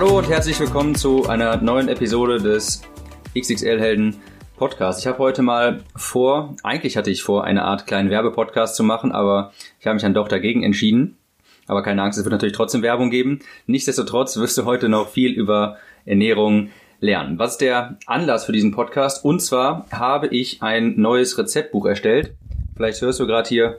Hallo und herzlich willkommen zu einer neuen Episode des XXL Helden Podcasts. Ich habe heute mal vor, eigentlich hatte ich vor, eine Art kleinen Werbepodcast zu machen, aber ich habe mich dann doch dagegen entschieden. Aber keine Angst, es wird natürlich trotzdem Werbung geben. Nichtsdestotrotz wirst du heute noch viel über Ernährung lernen. Was ist der Anlass für diesen Podcast? Und zwar habe ich ein neues Rezeptbuch erstellt. Vielleicht hörst du gerade hier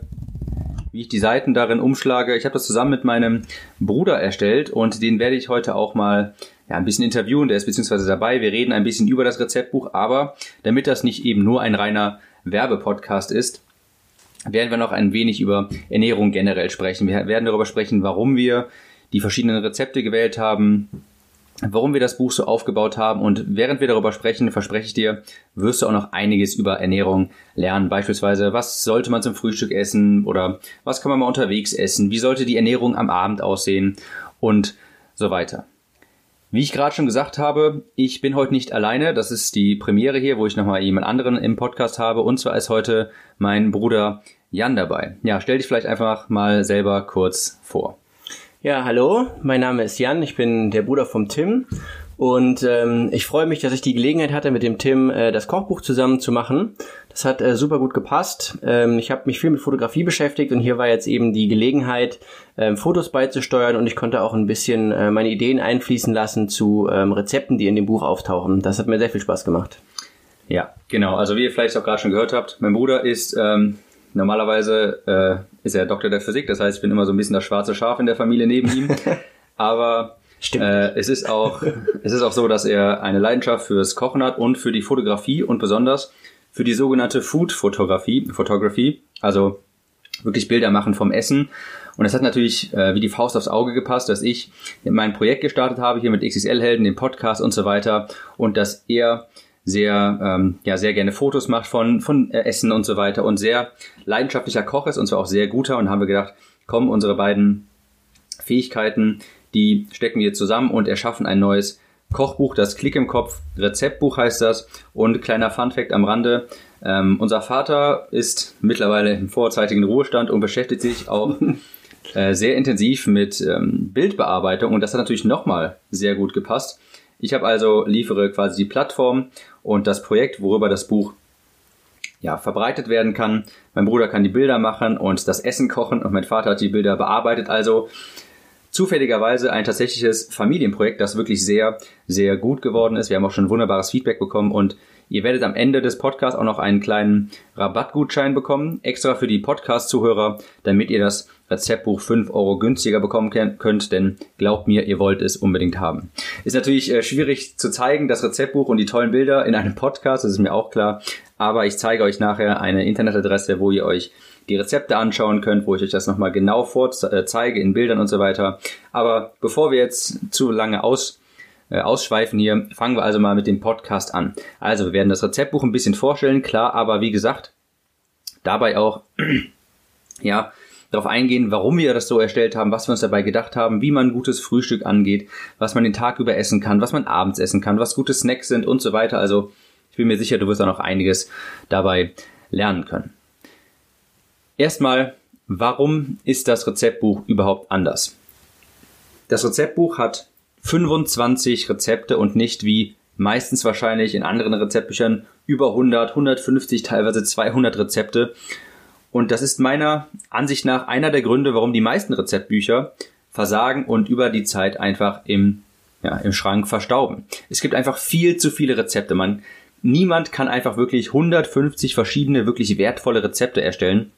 wie ich die Seiten darin umschlage. Ich habe das zusammen mit meinem Bruder erstellt und den werde ich heute auch mal ja, ein bisschen interviewen. Der ist beziehungsweise dabei. Wir reden ein bisschen über das Rezeptbuch, aber damit das nicht eben nur ein reiner Werbepodcast ist, werden wir noch ein wenig über Ernährung generell sprechen. Wir werden darüber sprechen, warum wir die verschiedenen Rezepte gewählt haben, warum wir das Buch so aufgebaut haben. Und während wir darüber sprechen, verspreche ich dir, wirst du auch noch einiges über Ernährung lernen. Beispielsweise, was sollte man zum Frühstück essen oder was kann man mal unterwegs essen? Wie sollte die Ernährung am Abend aussehen? Und so weiter. Wie ich gerade schon gesagt habe, ich bin heute nicht alleine. Das ist die Premiere hier, wo ich nochmal jemand anderen im Podcast habe. Und zwar ist heute mein Bruder Jan dabei. Ja, stell dich vielleicht einfach mal selber kurz vor. Ja, hallo, mein Name ist Jan, ich bin der Bruder vom Tim und ähm, ich freue mich, dass ich die Gelegenheit hatte, mit dem Tim äh, das Kochbuch zusammen zu machen. Das hat äh, super gut gepasst. Ähm, ich habe mich viel mit Fotografie beschäftigt und hier war jetzt eben die Gelegenheit, ähm, Fotos beizusteuern und ich konnte auch ein bisschen äh, meine Ideen einfließen lassen zu ähm, Rezepten, die in dem Buch auftauchen. Das hat mir sehr viel Spaß gemacht. Ja, genau. Also wie ihr vielleicht auch gerade schon gehört habt, mein Bruder ist ähm, Normalerweise äh, ist er Doktor der Physik, das heißt, ich bin immer so ein bisschen das schwarze Schaf in der Familie neben ihm. Aber äh, es ist auch es ist auch so, dass er eine Leidenschaft fürs Kochen hat und für die Fotografie und besonders für die sogenannte Food-Fotografie, Photography, also wirklich Bilder machen vom Essen. Und es hat natürlich äh, wie die Faust aufs Auge gepasst, dass ich mein Projekt gestartet habe hier mit XXL-Helden, dem Podcast und so weiter und dass er sehr, ähm, ja, sehr gerne Fotos macht von, von äh, Essen und so weiter und sehr leidenschaftlicher Koch ist und zwar auch sehr guter und haben wir gedacht, komm, unsere beiden Fähigkeiten, die stecken wir zusammen und erschaffen ein neues Kochbuch, das Klick im Kopf Rezeptbuch heißt das und kleiner Funfact am Rande, ähm, unser Vater ist mittlerweile im vorzeitigen Ruhestand und beschäftigt sich auch äh, sehr intensiv mit ähm, Bildbearbeitung und das hat natürlich nochmal sehr gut gepasst. Ich habe also liefere quasi die Plattform und das Projekt, worüber das Buch ja, verbreitet werden kann. Mein Bruder kann die Bilder machen und das Essen kochen und mein Vater hat die Bilder bearbeitet. Also zufälligerweise ein tatsächliches Familienprojekt, das wirklich sehr, sehr gut geworden ist. Wir haben auch schon wunderbares Feedback bekommen und ihr werdet am Ende des Podcasts auch noch einen kleinen Rabattgutschein bekommen, extra für die Podcast-Zuhörer, damit ihr das Rezeptbuch 5 Euro günstiger bekommen könnt, denn glaubt mir, ihr wollt es unbedingt haben. Ist natürlich äh, schwierig zu zeigen, das Rezeptbuch und die tollen Bilder in einem Podcast, das ist mir auch klar, aber ich zeige euch nachher eine Internetadresse, wo ihr euch die Rezepte anschauen könnt, wo ich euch das nochmal genau vorzeige äh, in Bildern und so weiter. Aber bevor wir jetzt zu lange aus, äh, ausschweifen hier, fangen wir also mal mit dem Podcast an. Also wir werden das Rezeptbuch ein bisschen vorstellen, klar, aber wie gesagt, dabei auch, ja, darauf eingehen, warum wir das so erstellt haben, was wir uns dabei gedacht haben, wie man ein gutes Frühstück angeht, was man den Tag über essen kann, was man abends essen kann, was gute Snacks sind und so weiter. Also ich bin mir sicher, du wirst auch noch einiges dabei lernen können. Erstmal, warum ist das Rezeptbuch überhaupt anders? Das Rezeptbuch hat 25 Rezepte und nicht wie meistens wahrscheinlich in anderen Rezeptbüchern über 100, 150, teilweise 200 Rezepte. Und das ist meiner Ansicht nach einer der Gründe, warum die meisten Rezeptbücher versagen und über die Zeit einfach im, ja, im Schrank verstauben. Es gibt einfach viel zu viele Rezepte. Man, niemand kann einfach wirklich 150 verschiedene, wirklich wertvolle Rezepte erstellen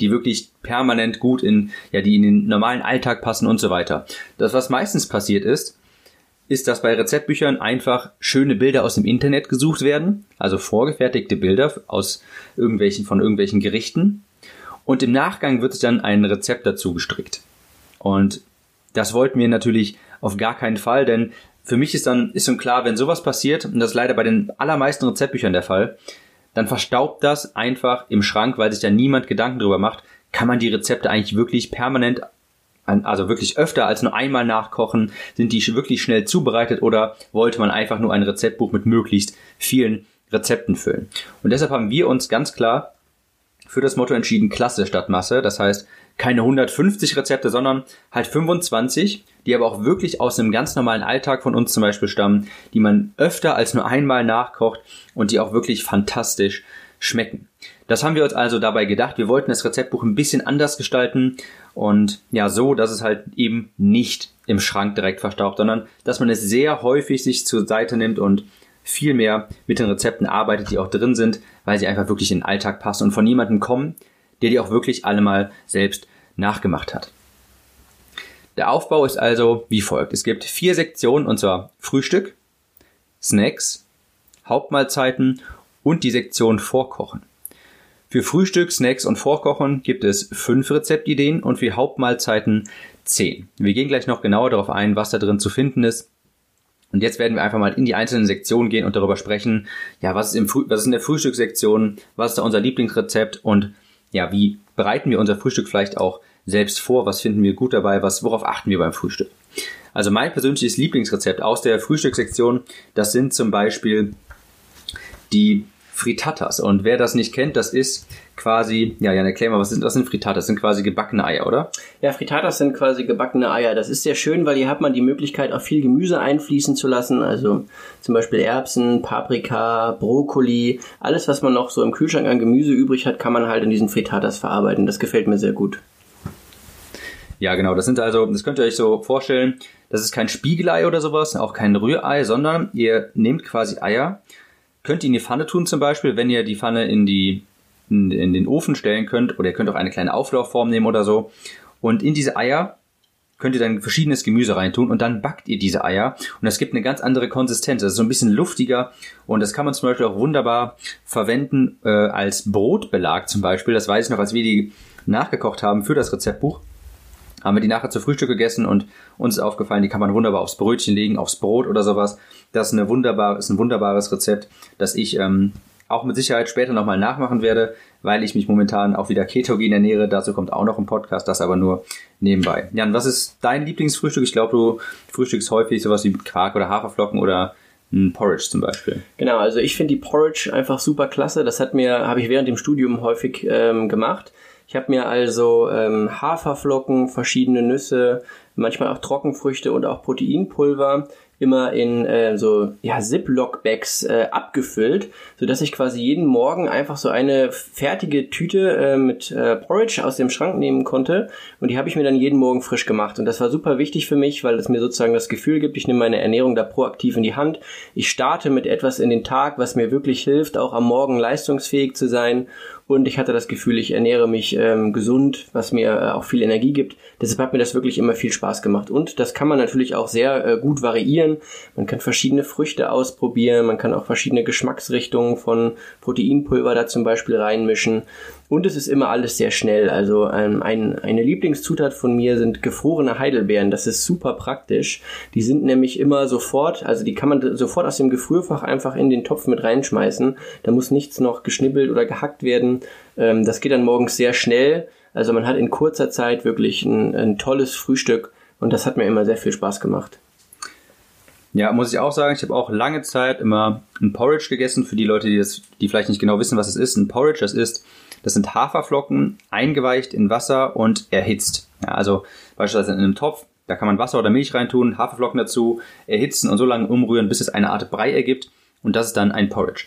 die wirklich permanent gut in, ja, die in den normalen Alltag passen und so weiter. Das, was meistens passiert ist, ist, dass bei Rezeptbüchern einfach schöne Bilder aus dem Internet gesucht werden, also vorgefertigte Bilder aus irgendwelchen, von irgendwelchen Gerichten. Und im Nachgang wird dann ein Rezept dazu gestrickt. Und das wollten wir natürlich auf gar keinen Fall, denn für mich ist dann, ist schon klar, wenn sowas passiert, und das ist leider bei den allermeisten Rezeptbüchern der Fall, dann verstaubt das einfach im Schrank, weil sich da niemand Gedanken drüber macht, kann man die Rezepte eigentlich wirklich permanent, also wirklich öfter als nur einmal nachkochen, sind die wirklich schnell zubereitet oder wollte man einfach nur ein Rezeptbuch mit möglichst vielen Rezepten füllen? Und deshalb haben wir uns ganz klar für das Motto entschieden, Klasse statt Masse. Das heißt, keine 150 Rezepte, sondern halt 25, die aber auch wirklich aus einem ganz normalen Alltag von uns zum Beispiel stammen, die man öfter als nur einmal nachkocht und die auch wirklich fantastisch schmecken. Das haben wir uns also dabei gedacht. Wir wollten das Rezeptbuch ein bisschen anders gestalten und ja, so, dass es halt eben nicht im Schrank direkt verstaubt, sondern dass man es sehr häufig sich zur Seite nimmt und viel mehr mit den Rezepten arbeitet, die auch drin sind, weil sie einfach wirklich in den Alltag passen und von jemandem kommen, der die auch wirklich alle mal selbst nachgemacht hat. Der Aufbau ist also wie folgt. Es gibt vier Sektionen und zwar Frühstück, Snacks, Hauptmahlzeiten und die Sektion Vorkochen. Für Frühstück, Snacks und Vorkochen gibt es fünf Rezeptideen und für Hauptmahlzeiten zehn. Wir gehen gleich noch genauer darauf ein, was da drin zu finden ist. Und jetzt werden wir einfach mal in die einzelnen Sektionen gehen und darüber sprechen, ja, was ist, im Früh was ist in der Frühstückssektion, was ist da unser Lieblingsrezept und ja, wie bereiten wir unser Frühstück vielleicht auch selbst vor? Was finden wir gut dabei? Was, worauf achten wir beim Frühstück? Also mein persönliches Lieblingsrezept aus der Frühstückssektion, das sind zum Beispiel die Frittatas. Und wer das nicht kennt, das ist quasi, ja, Jan, erklär mal, was sind, was sind Frittatas? Das sind quasi gebackene Eier, oder? Ja, Frittatas sind quasi gebackene Eier. Das ist sehr schön, weil hier hat man die Möglichkeit, auch viel Gemüse einfließen zu lassen. Also zum Beispiel Erbsen, Paprika, Brokkoli. Alles, was man noch so im Kühlschrank an Gemüse übrig hat, kann man halt in diesen Frittatas verarbeiten. Das gefällt mir sehr gut. Ja, genau. Das sind also, das könnt ihr euch so vorstellen, das ist kein Spiegelei oder sowas, auch kein Rührei, sondern ihr nehmt quasi Eier, könnt ihr in die Pfanne tun zum Beispiel, wenn ihr die Pfanne in die in, in den Ofen stellen könnt oder ihr könnt auch eine kleine Auflaufform nehmen oder so. Und in diese Eier könnt ihr dann verschiedenes Gemüse reintun und dann backt ihr diese Eier und das gibt eine ganz andere Konsistenz. Das ist so ein bisschen luftiger und das kann man zum Beispiel auch wunderbar verwenden äh, als Brotbelag zum Beispiel. Das weiß ich noch, als wir die nachgekocht haben für das Rezeptbuch. Haben wir die nachher zu Frühstück gegessen und uns ist aufgefallen, die kann man wunderbar aufs Brötchen legen, aufs Brot oder sowas. Das ist, eine wunderbar, ist ein wunderbares Rezept, das ich ähm, auch mit Sicherheit später nochmal nachmachen werde, weil ich mich momentan auch wieder ketogen ernähre. Dazu kommt auch noch ein Podcast, das aber nur nebenbei. Jan, was ist dein Lieblingsfrühstück? Ich glaube, du frühstückst häufig sowas wie Quark oder Haferflocken oder ein Porridge zum Beispiel. Genau, also ich finde die Porridge einfach super klasse. Das hat mir, habe ich während dem Studium häufig ähm, gemacht. Ich habe mir also ähm, Haferflocken, verschiedene Nüsse, manchmal auch Trockenfrüchte und auch Proteinpulver immer in äh, so ja, Ziploc-Bags äh, abgefüllt, so dass ich quasi jeden Morgen einfach so eine fertige Tüte äh, mit äh, Porridge aus dem Schrank nehmen konnte. Und die habe ich mir dann jeden Morgen frisch gemacht. Und das war super wichtig für mich, weil es mir sozusagen das Gefühl gibt, ich nehme meine Ernährung da proaktiv in die Hand. Ich starte mit etwas in den Tag, was mir wirklich hilft, auch am Morgen leistungsfähig zu sein und ich hatte das Gefühl, ich ernähre mich ähm, gesund, was mir äh, auch viel Energie gibt. Deshalb hat mir das wirklich immer viel Spaß gemacht. Und das kann man natürlich auch sehr äh, gut variieren. Man kann verschiedene Früchte ausprobieren, man kann auch verschiedene Geschmacksrichtungen von Proteinpulver da zum Beispiel reinmischen. Und es ist immer alles sehr schnell. Also ähm, ein, eine Lieblingszutat von mir sind gefrorene Heidelbeeren. Das ist super praktisch. Die sind nämlich immer sofort, also die kann man sofort aus dem Gefrierfach einfach in den Topf mit reinschmeißen. Da muss nichts noch geschnibbelt oder gehackt werden. Ähm, das geht dann morgens sehr schnell. Also man hat in kurzer Zeit wirklich ein, ein tolles Frühstück und das hat mir immer sehr viel Spaß gemacht. Ja, muss ich auch sagen, ich habe auch lange Zeit immer ein Porridge gegessen. Für die Leute, die, das, die vielleicht nicht genau wissen, was es ist. Ein Porridge, das ist das sind Haferflocken, eingeweicht in Wasser und erhitzt. Ja, also beispielsweise in einem Topf, da kann man Wasser oder Milch reintun, Haferflocken dazu, erhitzen und so lange umrühren, bis es eine Art Brei ergibt. Und das ist dann ein Porridge.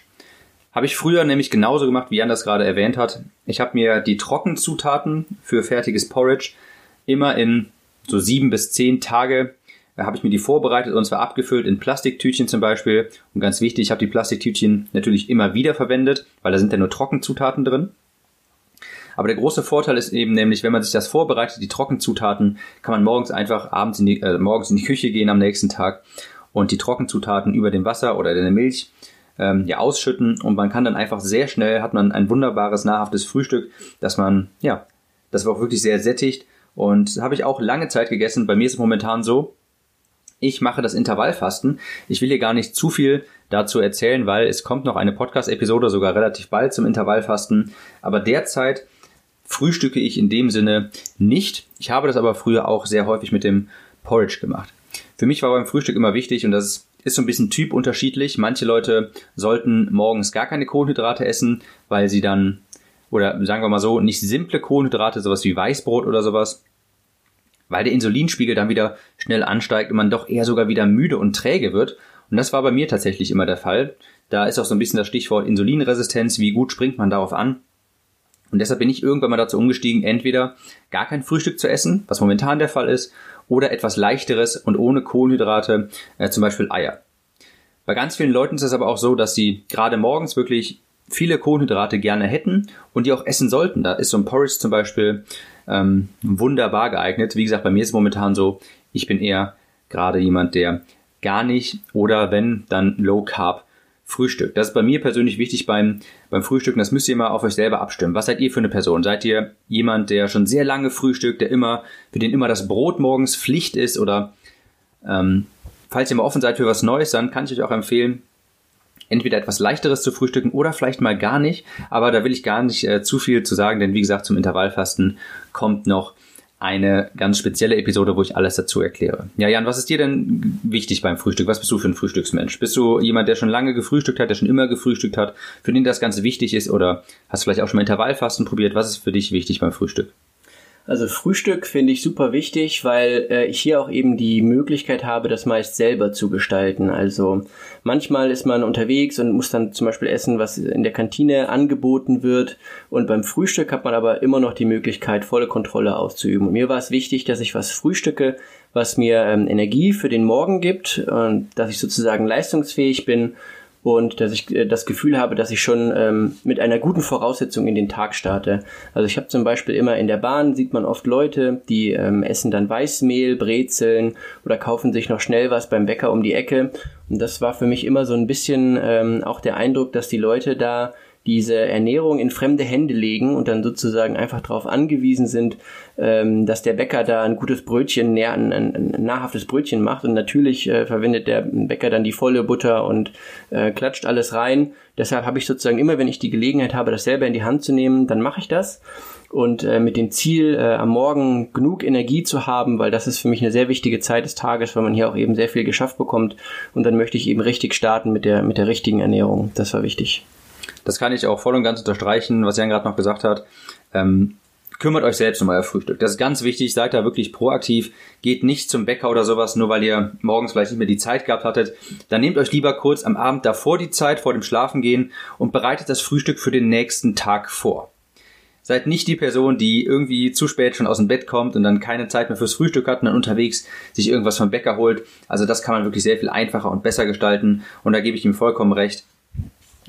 Habe ich früher nämlich genauso gemacht, wie Jan das gerade erwähnt hat. Ich habe mir die Trockenzutaten für fertiges Porridge immer in so sieben bis zehn Tage da habe ich mir die vorbereitet und zwar abgefüllt in Plastiktütchen zum Beispiel. Und ganz wichtig, ich habe die Plastiktütchen natürlich immer wieder verwendet, weil da sind ja nur Trockenzutaten drin. Aber der große Vorteil ist eben nämlich, wenn man sich das vorbereitet, die Trockenzutaten, kann man morgens einfach abends in die, äh, morgens in die Küche gehen am nächsten Tag und die Trockenzutaten über dem Wasser oder in der Milch ähm, ja, ausschütten und man kann dann einfach sehr schnell, hat man ein wunderbares, nahrhaftes Frühstück, dass man, ja, das war auch wirklich sehr sättigt und habe ich auch lange Zeit gegessen. Bei mir ist es momentan so, Ich mache das Intervallfasten. Ich will hier gar nicht zu viel dazu erzählen, weil es kommt noch eine Podcast-Episode sogar relativ bald zum Intervallfasten. Aber derzeit frühstücke ich in dem Sinne nicht. Ich habe das aber früher auch sehr häufig mit dem Porridge gemacht. Für mich war beim Frühstück immer wichtig und das ist so ein bisschen typunterschiedlich. Manche Leute sollten morgens gar keine Kohlenhydrate essen, weil sie dann, oder sagen wir mal so, nicht simple Kohlenhydrate, sowas wie Weißbrot oder sowas, weil der Insulinspiegel dann wieder schnell ansteigt und man doch eher sogar wieder müde und träge wird. Und das war bei mir tatsächlich immer der Fall. Da ist auch so ein bisschen das Stichwort Insulinresistenz, wie gut springt man darauf an. Und deshalb bin ich irgendwann mal dazu umgestiegen, entweder gar kein Frühstück zu essen, was momentan der Fall ist, oder etwas leichteres und ohne Kohlenhydrate, äh, zum Beispiel Eier. Bei ganz vielen Leuten ist es aber auch so, dass sie gerade morgens wirklich viele Kohlenhydrate gerne hätten und die auch essen sollten. Da ist so ein Porridge zum Beispiel ähm, wunderbar geeignet. Wie gesagt, bei mir ist es momentan so, ich bin eher gerade jemand, der gar nicht oder wenn, dann Low Carb Frühstück. Das ist bei mir persönlich wichtig beim, beim Frühstücken. Das müsst ihr mal auf euch selber abstimmen. Was seid ihr für eine Person? Seid ihr jemand, der schon sehr lange frühstückt, der immer, für den immer das Brot morgens Pflicht ist oder ähm, falls ihr mal offen seid für was Neues, dann kann ich euch auch empfehlen, entweder etwas leichteres zu frühstücken oder vielleicht mal gar nicht. Aber da will ich gar nicht äh, zu viel zu sagen, denn wie gesagt, zum Intervallfasten kommt noch eine ganz spezielle Episode, wo ich alles dazu erkläre. Ja, Jan, was ist dir denn wichtig beim Frühstück? Was bist du für ein Frühstücksmensch? Bist du jemand, der schon lange gefrühstückt hat, der schon immer gefrühstückt hat, für den das Ganze wichtig ist? Oder hast du vielleicht auch schon mal Intervallfasten probiert? Was ist für dich wichtig beim Frühstück? Also Frühstück finde ich super wichtig, weil äh, ich hier auch eben die Möglichkeit habe, das meist selber zu gestalten. Also manchmal ist man unterwegs und muss dann zum Beispiel essen, was in der Kantine angeboten wird. Und beim Frühstück hat man aber immer noch die Möglichkeit, volle Kontrolle auszuüben. Und mir war es wichtig, dass ich was frühstücke, was mir ähm, Energie für den Morgen gibt und dass ich sozusagen leistungsfähig bin und dass ich äh, das Gefühl habe, dass ich schon ähm, mit einer guten Voraussetzung in den Tag starte. Also ich habe zum Beispiel immer in der Bahn sieht man oft Leute, die ähm, essen dann Weißmehl, Brezeln oder kaufen sich noch schnell was beim Bäcker um die Ecke. Und das war für mich immer so ein bisschen ähm, auch der Eindruck, dass die Leute da diese Ernährung in fremde Hände legen und dann sozusagen einfach darauf angewiesen sind, ähm, dass der Bäcker da ein gutes Brötchen, ein, ein, ein nahrhaftes Brötchen macht. Und natürlich äh, verwendet der Bäcker dann die volle Butter und äh, klatscht alles rein. Deshalb habe ich sozusagen immer, wenn ich die Gelegenheit habe, das selber in die Hand zu nehmen, dann mache ich das. Und äh, mit dem Ziel, äh, am Morgen genug Energie zu haben, weil das ist für mich eine sehr wichtige Zeit des Tages, weil man hier auch eben sehr viel geschafft bekommt. Und dann möchte ich eben richtig starten mit der, mit der richtigen Ernährung. Das war wichtig. Das kann ich auch voll und ganz unterstreichen, was Jan gerade noch gesagt hat. Ähm, kümmert euch selbst um euer Frühstück. Das ist ganz wichtig. Seid da wirklich proaktiv. Geht nicht zum Bäcker oder sowas, nur weil ihr morgens vielleicht nicht mehr die Zeit gehabt hattet. Dann nehmt euch lieber kurz am Abend davor die Zeit, vor dem Schlafengehen und bereitet das Frühstück für den nächsten Tag vor. Seid nicht die Person, die irgendwie zu spät schon aus dem Bett kommt und dann keine Zeit mehr fürs Frühstück hat und dann unterwegs sich irgendwas vom Bäcker holt. Also das kann man wirklich sehr viel einfacher und besser gestalten. Und da gebe ich ihm vollkommen recht.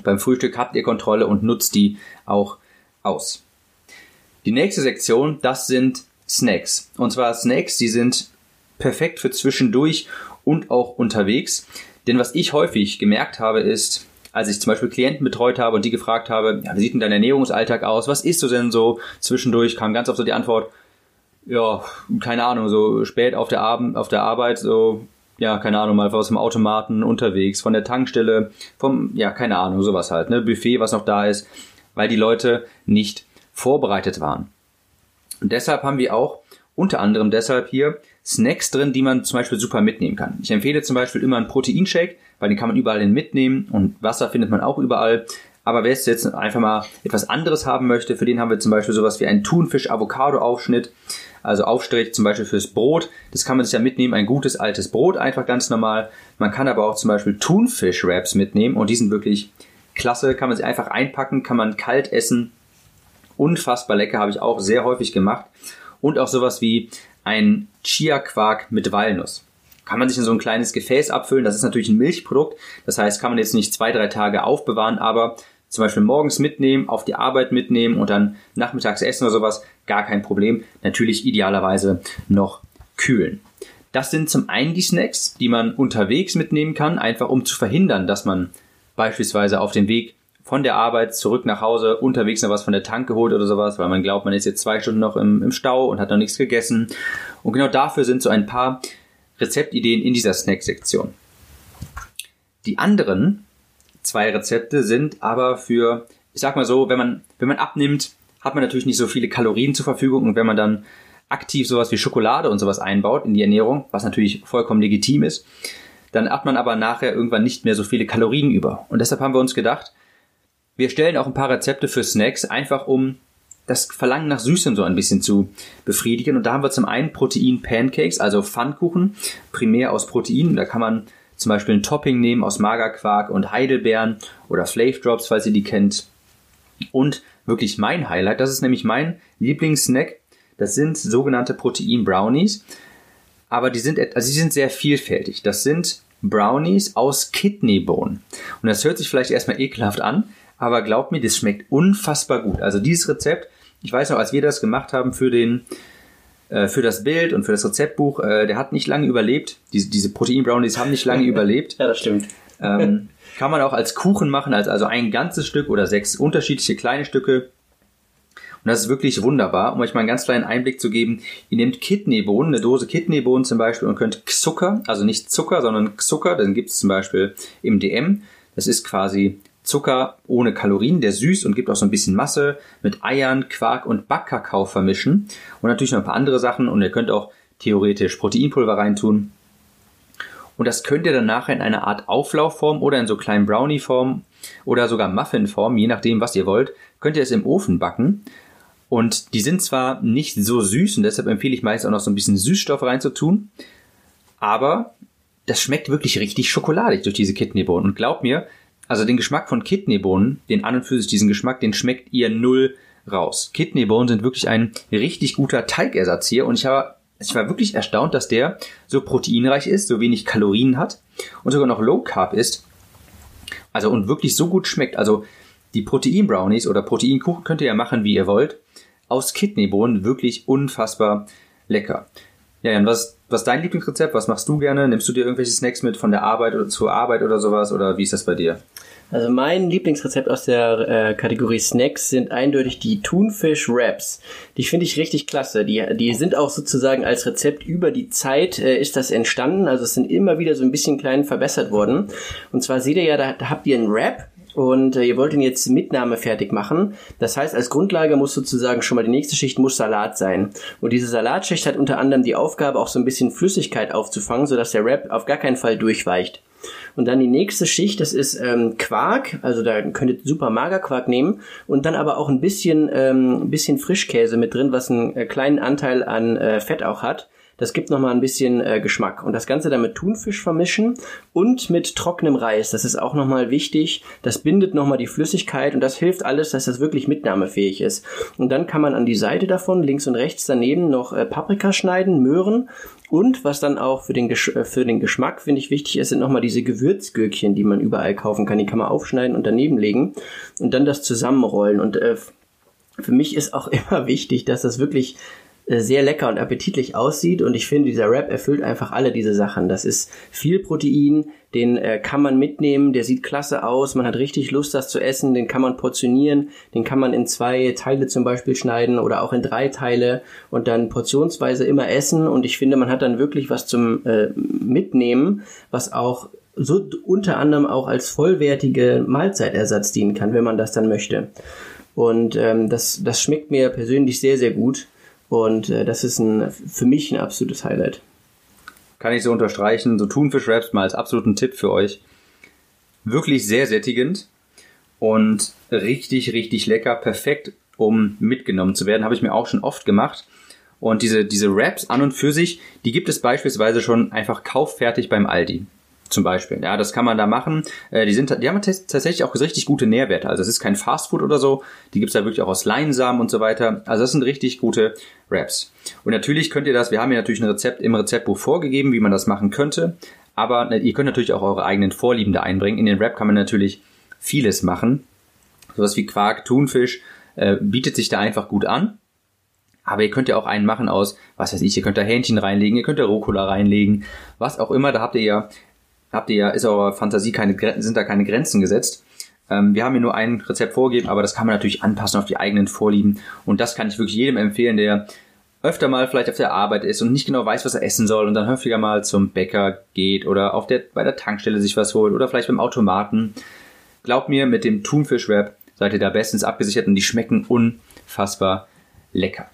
Beim Frühstück habt ihr Kontrolle und nutzt die auch aus. Die nächste Sektion, das sind Snacks. Und zwar Snacks, die sind perfekt für zwischendurch und auch unterwegs. Denn was ich häufig gemerkt habe, ist, als ich zum Beispiel Klienten betreut habe und die gefragt habe, ja, wie sieht denn dein Ernährungsalltag aus? Was isst du denn so zwischendurch? Kam ganz oft so die Antwort, ja, keine Ahnung, so spät auf der Abend, auf der Arbeit, so ja, keine Ahnung, mal aus dem Automaten unterwegs, von der Tankstelle, vom, ja, keine Ahnung, sowas halt, ne, Buffet, was noch da ist, weil die Leute nicht vorbereitet waren. Und deshalb haben wir auch unter anderem deshalb hier Snacks drin, die man zum Beispiel super mitnehmen kann. Ich empfehle zum Beispiel immer einen Proteinshake, weil den kann man überall hin mitnehmen und Wasser findet man auch überall. Aber wer jetzt einfach mal etwas anderes haben möchte, für den haben wir zum Beispiel sowas wie einen Thunfisch-Avocado-Aufschnitt also Aufstrich zum Beispiel fürs Brot. Das kann man sich ja mitnehmen, ein gutes altes Brot, einfach ganz normal. Man kann aber auch zum Beispiel Thunfisch-Wraps mitnehmen und die sind wirklich klasse, kann man sich einfach einpacken, kann man kalt essen. Unfassbar lecker, habe ich auch sehr häufig gemacht. Und auch sowas wie ein Chia-Quark mit Walnuss. Kann man sich in so ein kleines Gefäß abfüllen. Das ist natürlich ein Milchprodukt. Das heißt, kann man jetzt nicht zwei, drei Tage aufbewahren, aber zum Beispiel morgens mitnehmen, auf die Arbeit mitnehmen und dann nachmittags essen oder sowas, gar kein Problem. Natürlich idealerweise noch kühlen. Das sind zum einen die Snacks, die man unterwegs mitnehmen kann, einfach um zu verhindern, dass man beispielsweise auf dem Weg von der Arbeit zurück nach Hause unterwegs noch was von der Tanke holt oder sowas, weil man glaubt, man ist jetzt zwei Stunden noch im, im Stau und hat noch nichts gegessen. Und genau dafür sind so ein paar Rezeptideen in dieser Snack-Sektion. Die anderen zwei Rezepte sind aber für, ich sag mal so, wenn man, wenn man abnimmt, hat man natürlich nicht so viele Kalorien zur Verfügung und wenn man dann aktiv sowas wie Schokolade und sowas einbaut in die Ernährung, was natürlich vollkommen legitim ist, dann hat man aber nachher irgendwann nicht mehr so viele Kalorien über. Und deshalb haben wir uns gedacht, wir stellen auch ein paar Rezepte für Snacks, einfach um das Verlangen nach Süßem so ein bisschen zu befriedigen. Und da haben wir zum einen Protein-Pancakes, also Pfannkuchen, primär aus Protein. Da kann man zum Beispiel ein Topping nehmen aus Magerquark und Heidelbeeren oder Flave Drops, falls ihr die kennt. Und wirklich mein Highlight, das ist nämlich mein Lieblingssnack. Das sind sogenannte Protein Brownies. Aber die sind, also die sind sehr vielfältig. Das sind Brownies aus Kidneybohnen. Und das hört sich vielleicht erstmal ekelhaft an, aber glaubt mir, das schmeckt unfassbar gut. Also dieses Rezept, ich weiß noch, als wir das gemacht haben für den äh, für das Bild und für das Rezeptbuch, äh, der hat nicht lange überlebt. Diese, diese Protein-Brownies haben nicht lange überlebt. Ja, das stimmt. Ähm, kann man auch als Kuchen machen, als also ein ganzes Stück oder sechs unterschiedliche kleine Stücke. Und das ist wirklich wunderbar. Um euch mal einen ganz kleinen Einblick zu geben, ihr nehmt Kidneybohnen, eine Dose Kidneybohnen zum Beispiel und könnt Zucker, also nicht Zucker, sondern Zucker, den gibt es zum Beispiel im DM. Das ist quasi Zucker ohne Kalorien, der süß und gibt auch so ein bisschen Masse, mit Eiern, Quark und Backkakao vermischen. Und natürlich noch ein paar andere Sachen und ihr könnt auch theoretisch Proteinpulver reintun. Und das könnt ihr dann nachher in einer Art Auflaufform oder in so kleinen Brownie-Form oder sogar Muffin-Form, je nachdem, was ihr wollt, könnt ihr es im Ofen backen. Und die sind zwar nicht so süß und deshalb empfehle ich meist auch noch so ein bisschen Süßstoff reinzutun, aber das schmeckt wirklich richtig schokoladig durch diese Kidneybohnen. Und glaubt mir, also den Geschmack von Kidneybohnen, den an und für sich diesen Geschmack, den schmeckt ihr null raus. Kidneybohnen sind wirklich ein richtig guter Teigersatz hier und ich habe ich war wirklich erstaunt, dass der so proteinreich ist, so wenig Kalorien hat und sogar noch Low Carb ist. Also und wirklich so gut schmeckt. Also die Protein Brownies oder Proteinkuchen könnt ihr ja machen, wie ihr wollt. Aus Kidneybohnen wirklich unfassbar lecker. Ja, Jan, was, was dein Lieblingsrezept? Was machst du gerne? Nimmst du dir irgendwelche Snacks mit von der Arbeit oder zur Arbeit oder sowas? Oder wie ist das bei dir? Also mein Lieblingsrezept aus der äh, Kategorie Snacks sind eindeutig die Thunfisch Wraps. Die finde ich richtig klasse. Die, die sind auch sozusagen als Rezept über die Zeit äh, ist das entstanden. Also es sind immer wieder so ein bisschen klein verbessert worden. Und zwar seht ihr ja, da, da habt ihr einen Wrap und äh, ihr wollt ihn jetzt Mitnahme fertig machen. Das heißt, als Grundlage muss sozusagen schon mal die nächste Schicht muss Salat sein. Und diese Salatschicht hat unter anderem die Aufgabe, auch so ein bisschen Flüssigkeit aufzufangen, sodass der Wrap auf gar keinen Fall durchweicht. Und dann die nächste Schicht, das ist ähm, Quark, also da könnt ihr super Magerquark nehmen und dann aber auch ein bisschen, ähm, bisschen Frischkäse mit drin, was einen äh, kleinen Anteil an äh, Fett auch hat. Das gibt nochmal ein bisschen äh, Geschmack. Und das Ganze dann mit Thunfisch vermischen und mit trockenem Reis. Das ist auch nochmal wichtig. Das bindet nochmal die Flüssigkeit und das hilft alles, dass das wirklich mitnahmefähig ist. Und dann kann man an die Seite davon, links und rechts daneben, noch äh, Paprika schneiden, Möhren und was dann auch für den, Gesch äh, für den Geschmack, finde ich, wichtig ist, sind nochmal diese Gewürzgürkchen, die man überall kaufen kann. Die kann man aufschneiden und daneben legen und dann das zusammenrollen. Und äh, für mich ist auch immer wichtig, dass das wirklich sehr lecker und appetitlich aussieht und ich finde, dieser Wrap erfüllt einfach alle diese Sachen. Das ist viel Protein, den äh, kann man mitnehmen, der sieht klasse aus, man hat richtig Lust, das zu essen, den kann man portionieren, den kann man in zwei Teile zum Beispiel schneiden oder auch in drei Teile und dann portionsweise immer essen und ich finde, man hat dann wirklich was zum äh, Mitnehmen, was auch so unter anderem auch als vollwertige Mahlzeitersatz dienen kann, wenn man das dann möchte. Und ähm, das, das schmeckt mir persönlich sehr, sehr gut. Und äh, das ist ein, für mich ein absolutes Highlight. Kann ich so unterstreichen. So Thunfisch-Wraps mal als absoluten Tipp für euch. Wirklich sehr sättigend und richtig, richtig lecker. Perfekt, um mitgenommen zu werden. Habe ich mir auch schon oft gemacht. Und diese, diese Wraps an und für sich, die gibt es beispielsweise schon einfach kauffertig beim Aldi. Zum Beispiel. Ja, das kann man da machen. Äh, die, sind, die haben tatsächlich auch richtig gute Nährwerte. Also es ist kein Fastfood oder so. Die gibt's da wirklich auch aus Leinsamen und so weiter. Also das sind richtig gute Wraps. Und natürlich könnt ihr das, wir haben ja natürlich ein Rezept im Rezeptbuch vorgegeben, wie man das machen könnte. Aber äh, ihr könnt natürlich auch eure eigenen Vorlieben da einbringen. In den Wrap kann man natürlich vieles machen. Sowas wie Quark, Thunfisch äh, bietet sich da einfach gut an. Aber ihr könnt ja auch einen machen aus, was weiß ich, ihr könnt da Hähnchen reinlegen, ihr könnt da Rucola reinlegen, was auch immer, da habt ihr ja habt ihr ja, ist eurer Fantasie keine, sind da keine Grenzen gesetzt. Ähm, wir haben hier nur ein Rezept vorgegeben, aber das kann man natürlich anpassen auf die eigenen Vorlieben. Und das kann ich wirklich jedem empfehlen, der öfter mal vielleicht auf der Arbeit ist und nicht genau weiß, was er essen soll und dann häufiger mal zum Bäcker geht oder auf der, bei der Tankstelle sich was holt oder vielleicht beim Automaten. Glaubt mir, mit dem Thunfisch Wrap seid ihr da bestens abgesichert und die schmecken unfassbar lecker.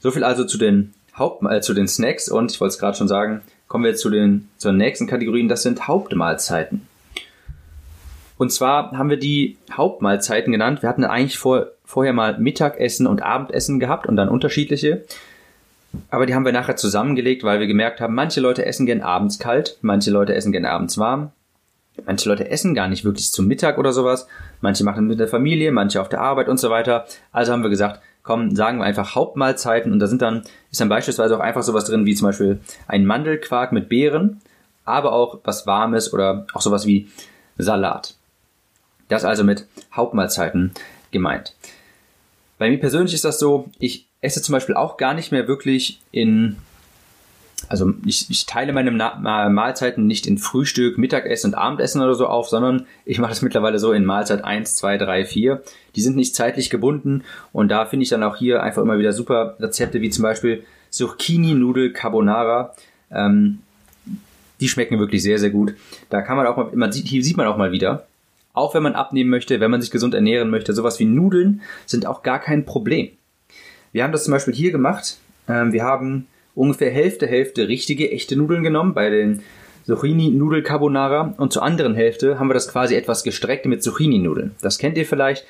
So viel also zu den Haupt äh, zu den Snacks und ich wollte es gerade schon sagen, kommen wir zu den zur nächsten Kategorien, das sind Hauptmahlzeiten. Und zwar haben wir die Hauptmahlzeiten genannt. Wir hatten eigentlich vor, vorher mal Mittagessen und Abendessen gehabt und dann unterschiedliche. Aber die haben wir nachher zusammengelegt, weil wir gemerkt haben, manche Leute essen gern abends kalt, manche Leute essen gern abends warm. Manche Leute essen gar nicht wirklich zum Mittag oder sowas. Manche machen mit der Familie, manche auf der Arbeit und so weiter. Also haben wir gesagt, komm, sagen wir einfach Hauptmahlzeiten und da sind dann, ist dann beispielsweise auch einfach sowas drin wie zum Beispiel ein Mandelquark mit Beeren, aber auch was Warmes oder auch sowas wie Salat. Das also mit Hauptmahlzeiten gemeint. Bei mir persönlich ist das so, ich esse zum Beispiel auch gar nicht mehr wirklich in, also ich, ich teile meine Mahlzeiten nicht in Frühstück, Mittagessen und Abendessen oder so auf, sondern ich mache das mittlerweile so in Mahlzeit 1, 2, 3, 4. Die sind nicht zeitlich gebunden und da finde ich dann auch hier einfach immer wieder super Rezepte wie zum Beispiel Zucchini-Nudel Carbonara. Ähm, die schmecken wirklich sehr, sehr gut. Da kann man auch mal, man sieht, hier sieht man auch mal wieder, auch wenn man abnehmen möchte, wenn man sich gesund ernähren möchte, sowas wie Nudeln sind auch gar kein Problem. Wir haben das zum Beispiel hier gemacht. Ähm, wir haben ungefähr Hälfte, Hälfte richtige, echte Nudeln genommen bei den Zucchini-Nudel Carbonara und zur anderen Hälfte haben wir das quasi etwas gestreckt mit Zucchini-Nudeln. Das kennt ihr vielleicht.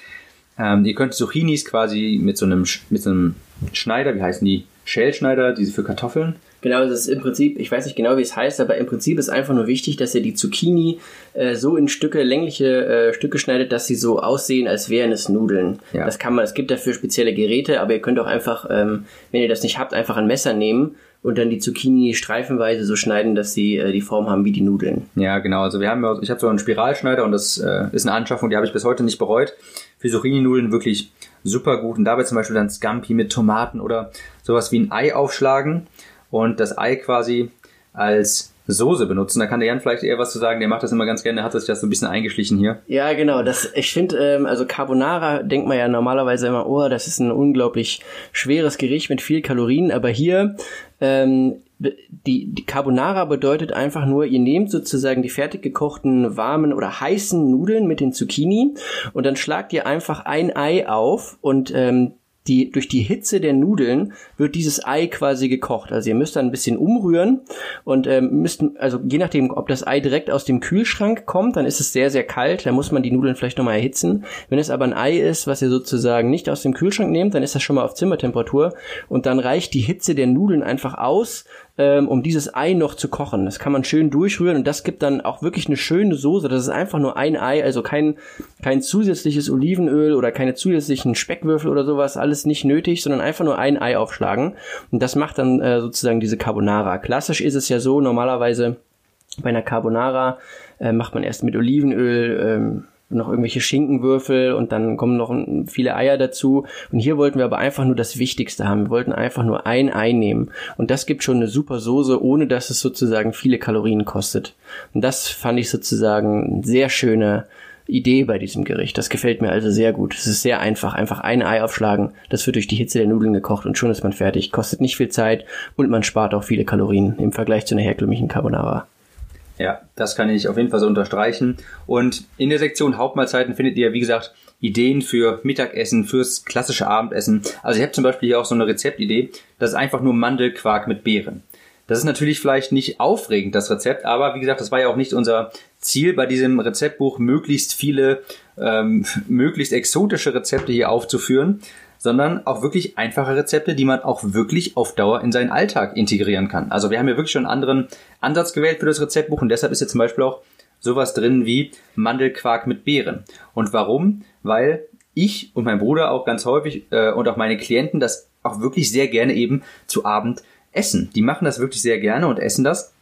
Ähm, ihr könnt Zucchinis quasi mit so einem, mit so einem Schneider, wie heißen die? Schälschneider, diese für Kartoffeln, Genau, das ist im Prinzip, ich weiß nicht genau, wie es heißt, aber im Prinzip ist einfach nur wichtig, dass ihr die Zucchini äh, so in Stücke, längliche äh, Stücke schneidet, dass sie so aussehen, als wären es Nudeln. Ja. Das kann man, es gibt dafür spezielle Geräte, aber ihr könnt auch einfach, ähm, wenn ihr das nicht habt, einfach ein Messer nehmen und dann die Zucchini streifenweise so schneiden, dass sie äh, die Form haben wie die Nudeln. Ja, genau. Also wir haben, ich habe so einen Spiralschneider und das äh, ist eine Anschaffung, die habe ich bis heute nicht bereut. Für Zucchini-Nudeln wirklich super gut und dabei zum Beispiel dann Scampi mit Tomaten oder sowas wie ein Ei aufschlagen und das Ei quasi als Soße benutzen. Da kann der Jan vielleicht eher was zu sagen. Der macht das immer ganz gerne. Der hat sich das so ein bisschen eingeschlichen hier. Ja, genau. Das, ich finde, ähm, also Carbonara denkt man ja normalerweise immer, oh, das ist ein unglaublich schweres Gericht mit viel Kalorien. Aber hier, ähm, die, die Carbonara bedeutet einfach nur, ihr nehmt sozusagen die fertig gekochten warmen oder heißen Nudeln mit den Zucchini und dann schlagt ihr einfach ein Ei auf und ähm, die, durch die Hitze der Nudeln wird dieses Ei quasi gekocht. Also ihr müsst dann ein bisschen umrühren und ähm, müsst, also je nachdem, ob das Ei direkt aus dem Kühlschrank kommt, dann ist es sehr, sehr kalt, dann muss man die Nudeln vielleicht nochmal erhitzen. Wenn es aber ein Ei ist, was ihr sozusagen nicht aus dem Kühlschrank nehmt, dann ist das schon mal auf Zimmertemperatur und dann reicht die Hitze der Nudeln einfach aus, ähm, um dieses Ei noch zu kochen. Das kann man schön durchrühren und das gibt dann auch wirklich eine schöne Soße. Das ist einfach nur ein Ei, also kein, kein zusätzliches Olivenöl oder keine zusätzlichen Speckwürfel oder sowas, alles nicht nötig, sondern einfach nur ein Ei aufschlagen. Und das macht dann äh, sozusagen diese Carbonara. Klassisch ist es ja so, normalerweise bei einer Carbonara äh, macht man erst mit Olivenöl, ähm, noch irgendwelche Schinkenwürfel und dann kommen noch viele Eier dazu. Und hier wollten wir aber einfach nur das Wichtigste haben. Wir wollten einfach nur ein Ei nehmen. Und das gibt schon eine super Soße, ohne dass es sozusagen viele Kalorien kostet. Und das fand ich sozusagen sehr schöne Idee bei diesem Gericht. Das gefällt mir also sehr gut. Es ist sehr einfach. Einfach ein Ei aufschlagen. Das wird durch die Hitze der Nudeln gekocht und schon ist man fertig. Kostet nicht viel Zeit und man spart auch viele Kalorien im Vergleich zu einer herkömmlichen Carbonara. Ja, das kann ich auf jeden Fall so unterstreichen. Und in der Sektion Hauptmahlzeiten findet ihr, wie gesagt, Ideen für Mittagessen, fürs klassische Abendessen. Also ich habe zum Beispiel hier auch so eine Rezeptidee. Das ist einfach nur Mandelquark mit Beeren. Das ist natürlich vielleicht nicht aufregend, das Rezept, aber wie gesagt, das war ja auch nicht unser Ziel bei diesem Rezeptbuch, möglichst viele, ähm, möglichst exotische Rezepte hier aufzuführen, sondern auch wirklich einfache Rezepte, die man auch wirklich auf Dauer in seinen Alltag integrieren kann. Also wir haben ja wirklich schon einen anderen Ansatz gewählt für das Rezeptbuch und deshalb ist jetzt zum Beispiel auch sowas drin wie Mandelquark mit Beeren. Und warum? Weil ich und mein Bruder auch ganz häufig äh, und auch meine Klienten das auch wirklich sehr gerne eben zu Abend essen. Die machen das wirklich sehr gerne und essen das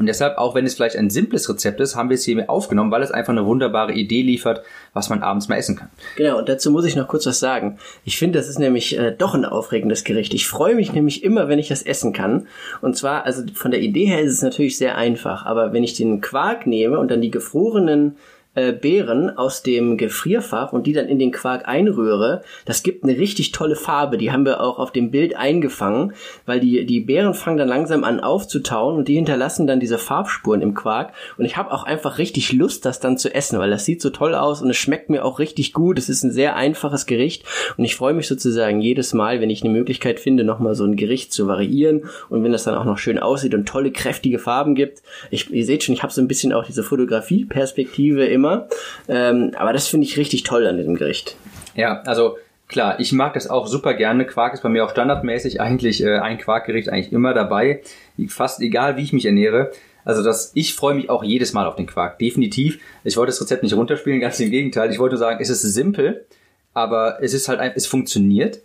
und deshalb, auch wenn es vielleicht ein simples Rezept ist, haben wir es hier aufgenommen, weil es einfach eine wunderbare Idee liefert, was man abends mal essen kann. Genau, und dazu muss ich noch kurz was sagen. Ich finde, das ist nämlich äh, doch ein aufregendes Gericht. Ich freue mich nämlich immer, wenn ich das essen kann. Und zwar, also von der Idee her ist es natürlich sehr einfach, aber wenn ich den Quark nehme und dann die gefrorenen äh, Beeren aus dem Gefrierfach und die dann in den Quark einrühre, das gibt eine richtig tolle Farbe. Die haben wir auch auf dem Bild eingefangen, weil die, die Beeren fangen dann langsam an aufzutauen und die hinterlassen dann diese Farbspuren im Quark. Und ich habe auch einfach richtig Lust, das dann zu essen, weil das sieht so toll aus und es schmeckt mir auch richtig gut. Es ist ein sehr einfaches Gericht und ich freue mich sozusagen jedes Mal, wenn ich eine Möglichkeit finde, nochmal so ein Gericht zu variieren und wenn das dann auch noch schön aussieht und tolle, kräftige Farben gibt. Ich, ihr seht schon, ich habe so ein bisschen auch diese Fotografie-Perspektive im immer. Ähm, aber das finde ich richtig toll an diesem Gericht. Ja, also klar, ich mag das auch super gerne. Quark ist bei mir auch standardmäßig eigentlich äh, ein Quarkgericht eigentlich immer dabei. Fast egal, wie ich mich ernähre. Also das, ich freue mich auch jedes Mal auf den Quark, definitiv. Ich wollte das Rezept nicht runterspielen, ganz im Gegenteil. Ich wollte sagen, es ist simpel, aber es ist halt, es funktioniert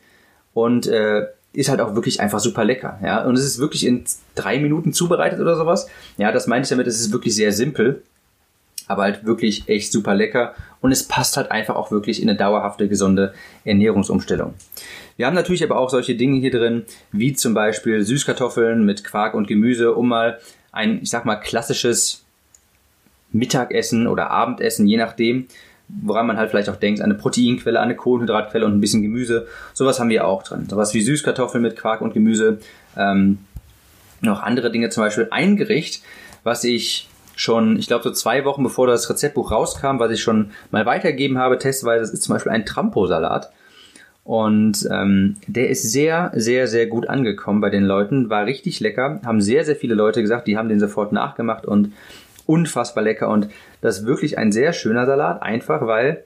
und äh, ist halt auch wirklich einfach super lecker. Ja, und es ist wirklich in drei Minuten zubereitet oder sowas. Ja, das meine ich damit. Es ist wirklich sehr simpel aber halt wirklich echt super lecker und es passt halt einfach auch wirklich in eine dauerhafte, gesunde Ernährungsumstellung. Wir haben natürlich aber auch solche Dinge hier drin, wie zum Beispiel Süßkartoffeln mit Quark und Gemüse, um mal ein, ich sag mal, klassisches Mittagessen oder Abendessen, je nachdem, woran man halt vielleicht auch denkt, eine Proteinquelle, eine Kohlenhydratquelle und ein bisschen Gemüse. Sowas haben wir auch drin. Sowas wie Süßkartoffeln mit Quark und Gemüse. Ähm, noch andere Dinge, zum Beispiel ein Gericht, was ich schon, ich glaube, so zwei Wochen bevor das Rezeptbuch rauskam, was ich schon mal weitergegeben habe, testweise, das ist zum Beispiel ein Trampo-Salat. Und ähm, der ist sehr, sehr, sehr gut angekommen bei den Leuten, war richtig lecker, haben sehr, sehr viele Leute gesagt, die haben den sofort nachgemacht und unfassbar lecker. Und das ist wirklich ein sehr schöner Salat, einfach weil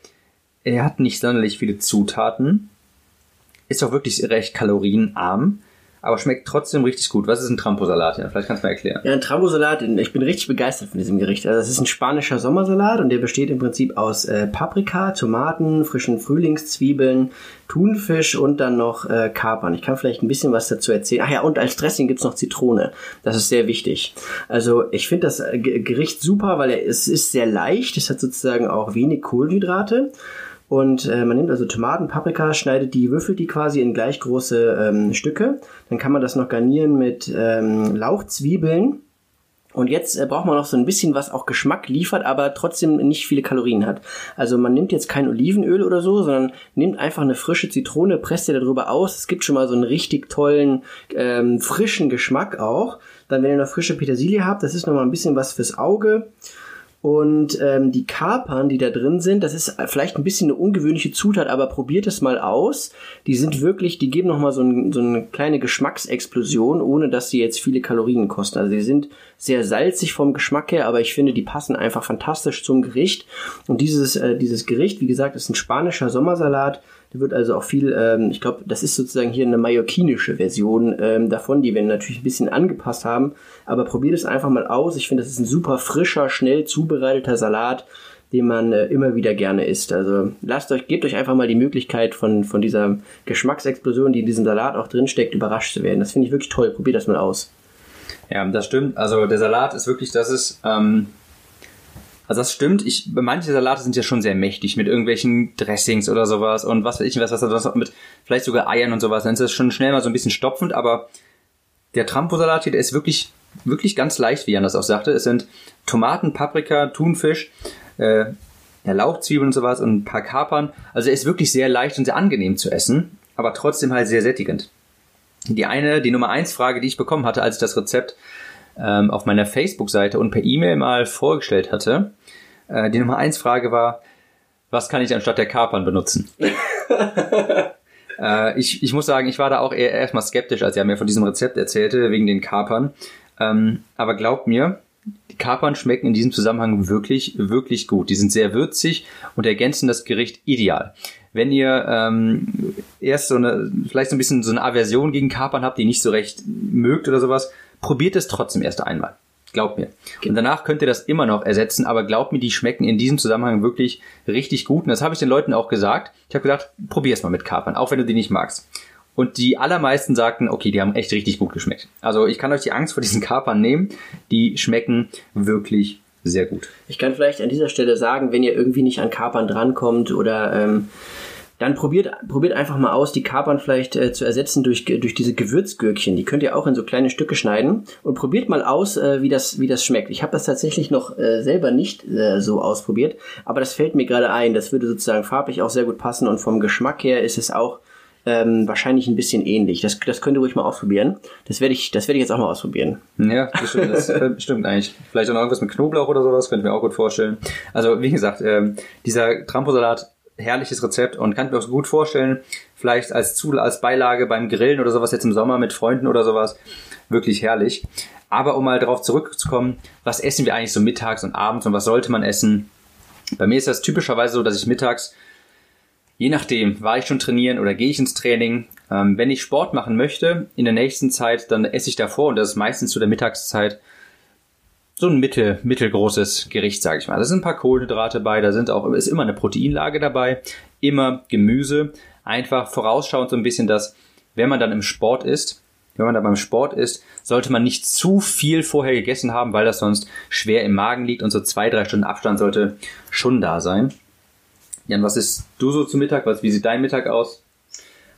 er hat nicht sonderlich viele Zutaten, ist auch wirklich recht kalorienarm aber schmeckt trotzdem richtig gut. Was ist ein Tramposalat? Ja, vielleicht kannst du mal erklären. Ja, ein Tramposalat, ich bin richtig begeistert von diesem Gericht. Also das ist ein spanischer Sommersalat und der besteht im Prinzip aus äh, Paprika, Tomaten, frischen Frühlingszwiebeln, Thunfisch und dann noch äh, Kapern. Ich kann vielleicht ein bisschen was dazu erzählen. Ach ja, und als Dressing gibt's noch Zitrone. Das ist sehr wichtig. Also ich finde das äh, Gericht super, weil es ist sehr leicht. Es hat sozusagen auch wenig Kohlenhydrate. Und äh, man nimmt also Tomaten, Paprika, schneidet die, würfelt die quasi in gleich große ähm, Stücke. Dann kann man das noch garnieren mit ähm, Lauchzwiebeln. Und jetzt äh, braucht man noch so ein bisschen, was auch Geschmack liefert, aber trotzdem nicht viele Kalorien hat. Also man nimmt jetzt kein Olivenöl oder so, sondern nimmt einfach eine frische Zitrone, presst ihr darüber aus. Es gibt schon mal so einen richtig tollen, ähm, frischen Geschmack auch. Dann, wenn ihr noch frische Petersilie habt, das ist noch mal ein bisschen was fürs Auge. Und ähm, die Kapern, die da drin sind, das ist vielleicht ein bisschen eine ungewöhnliche Zutat, aber probiert es mal aus. Die sind wirklich, die geben nochmal so, ein, so eine kleine Geschmacksexplosion, ohne dass sie jetzt viele Kalorien kosten. Also sie sind sehr salzig vom Geschmack her, aber ich finde, die passen einfach fantastisch zum Gericht. Und dieses, äh, dieses Gericht, wie gesagt, ist ein spanischer Sommersalat da wird also auch viel, ähm, ich glaube, das ist sozusagen hier eine mallorquinische Version ähm, davon, die wir natürlich ein bisschen angepasst haben. Aber probiert es einfach mal aus. Ich finde, das ist ein super frischer, schnell zubereiteter Salat, den man äh, immer wieder gerne isst. Also lasst euch, gebt euch einfach mal die Möglichkeit von, von dieser Geschmacksexplosion, die in diesem Salat auch drinsteckt, überrascht zu werden. Das finde ich wirklich toll. Probiert das mal aus. Ja, das stimmt. Also der Salat ist wirklich, das ist, ähm, also das stimmt. Ich, manche Salate sind ja schon sehr mächtig mit irgendwelchen Dressings oder sowas und was weiß ich was, was das mit vielleicht sogar Eiern und sowas. Dann ist das schon schnell mal so ein bisschen stopfend, aber der Trampo-Salat hier, der ist wirklich, wirklich ganz leicht, wie Jan das auch sagte. Es sind Tomaten, Paprika, Thunfisch, äh, ja, Lauchzwiebeln und sowas und ein paar Kapern. Also er ist wirklich sehr leicht und sehr angenehm zu essen, aber trotzdem halt sehr sättigend. Die eine, die Nummer eins Frage, die ich bekommen hatte, als ich das Rezept ähm, auf meiner Facebook-Seite und per E-Mail mal vorgestellt hatte, äh, die Nummer eins Frage war, was kann ich anstatt der Kapern benutzen? äh, ich, ich muss sagen, ich war da auch eher erstmal skeptisch, als er mir von diesem Rezept erzählte, wegen den Kapern. Ähm, aber glaubt mir, die Kapern schmecken in diesem Zusammenhang wirklich, wirklich gut. Die sind sehr würzig und ergänzen das Gericht ideal. Wenn ihr ähm, erst so eine, vielleicht so ein bisschen so eine Aversion gegen Kapern habt, die nicht so recht mögt oder sowas, probiert es trotzdem erst einmal. Glaubt mir. Und danach könnt ihr das immer noch ersetzen, aber glaubt mir, die schmecken in diesem Zusammenhang wirklich richtig gut. Und das habe ich den Leuten auch gesagt. Ich habe gesagt, probier's mal mit Kapern, auch wenn du die nicht magst. Und die allermeisten sagten, okay, die haben echt richtig gut geschmeckt. Also ich kann euch die Angst vor diesen Kapern nehmen. Die schmecken wirklich sehr gut. Ich kann vielleicht an dieser Stelle sagen, wenn ihr irgendwie nicht an Kapern drankommt oder ähm, dann probiert, probiert einfach mal aus, die Kapern vielleicht äh, zu ersetzen durch, durch diese Gewürzgürkchen. Die könnt ihr auch in so kleine Stücke schneiden und probiert mal aus, äh, wie, das, wie das schmeckt. Ich habe das tatsächlich noch äh, selber nicht äh, so ausprobiert, aber das fällt mir gerade ein. Das würde sozusagen farblich auch sehr gut passen und vom Geschmack her ist es auch ähm, wahrscheinlich ein bisschen ähnlich. Das, das könnt ihr ruhig mal ausprobieren. Das werde ich, das werde ich jetzt auch mal ausprobieren. Ja, das stimmt, das stimmt eigentlich. Vielleicht auch noch irgendwas mit Knoblauch oder sowas, könnte ich mir auch gut vorstellen. Also wie gesagt, ähm, dieser Tramposalat, herrliches Rezept und kann ich mir auch gut vorstellen, vielleicht als Zu als Beilage beim Grillen oder sowas jetzt im Sommer mit Freunden oder sowas. Wirklich herrlich. Aber um mal darauf zurückzukommen, was essen wir eigentlich so mittags und abends und was sollte man essen? Bei mir ist das typischerweise so, dass ich mittags Je nachdem, war ich schon trainieren oder gehe ich ins Training. Ähm, wenn ich Sport machen möchte in der nächsten Zeit, dann esse ich davor und das ist meistens zu der Mittagszeit so ein mittel, mittelgroßes Gericht, sage ich mal. Da sind ein paar Kohlenhydrate dabei, da sind auch ist immer eine Proteinlage dabei, immer Gemüse. Einfach vorausschauend so ein bisschen, dass wenn man dann im Sport ist, wenn man da beim Sport ist, sollte man nicht zu viel vorher gegessen haben, weil das sonst schwer im Magen liegt und so zwei, drei Stunden Abstand sollte schon da sein. Jan, was ist du so zu Mittag? Was, wie sieht dein Mittag aus?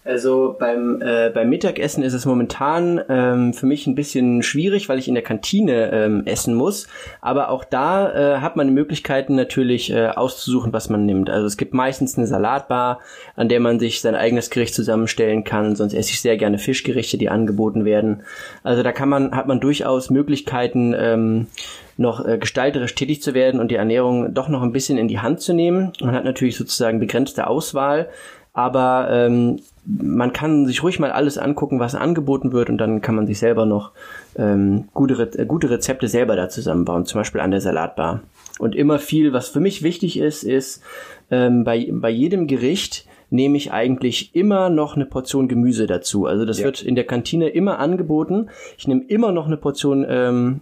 Also beim, äh, beim Mittagessen ist es momentan ähm, für mich ein bisschen schwierig, weil ich in der Kantine ähm, essen muss. Aber auch da äh, hat man die Möglichkeiten natürlich äh, auszusuchen, was man nimmt. Also es gibt meistens eine Salatbar, an der man sich sein eigenes Gericht zusammenstellen kann. Sonst esse ich sehr gerne Fischgerichte, die angeboten werden. Also da kann man, hat man durchaus Möglichkeiten, ähm, noch äh, gestalterisch tätig zu werden und die Ernährung doch noch ein bisschen in die Hand zu nehmen. Man hat natürlich sozusagen begrenzte Auswahl, aber ähm, man kann sich ruhig mal alles angucken, was angeboten wird und dann kann man sich selber noch ähm, gute, Re äh, gute Rezepte selber da zusammenbauen, zum Beispiel an der Salatbar. Und immer viel, was für mich wichtig ist, ist ähm, bei, bei jedem Gericht nehme ich eigentlich immer noch eine Portion Gemüse dazu. Also das ja. wird in der Kantine immer angeboten. Ich nehme immer noch eine Portion ähm,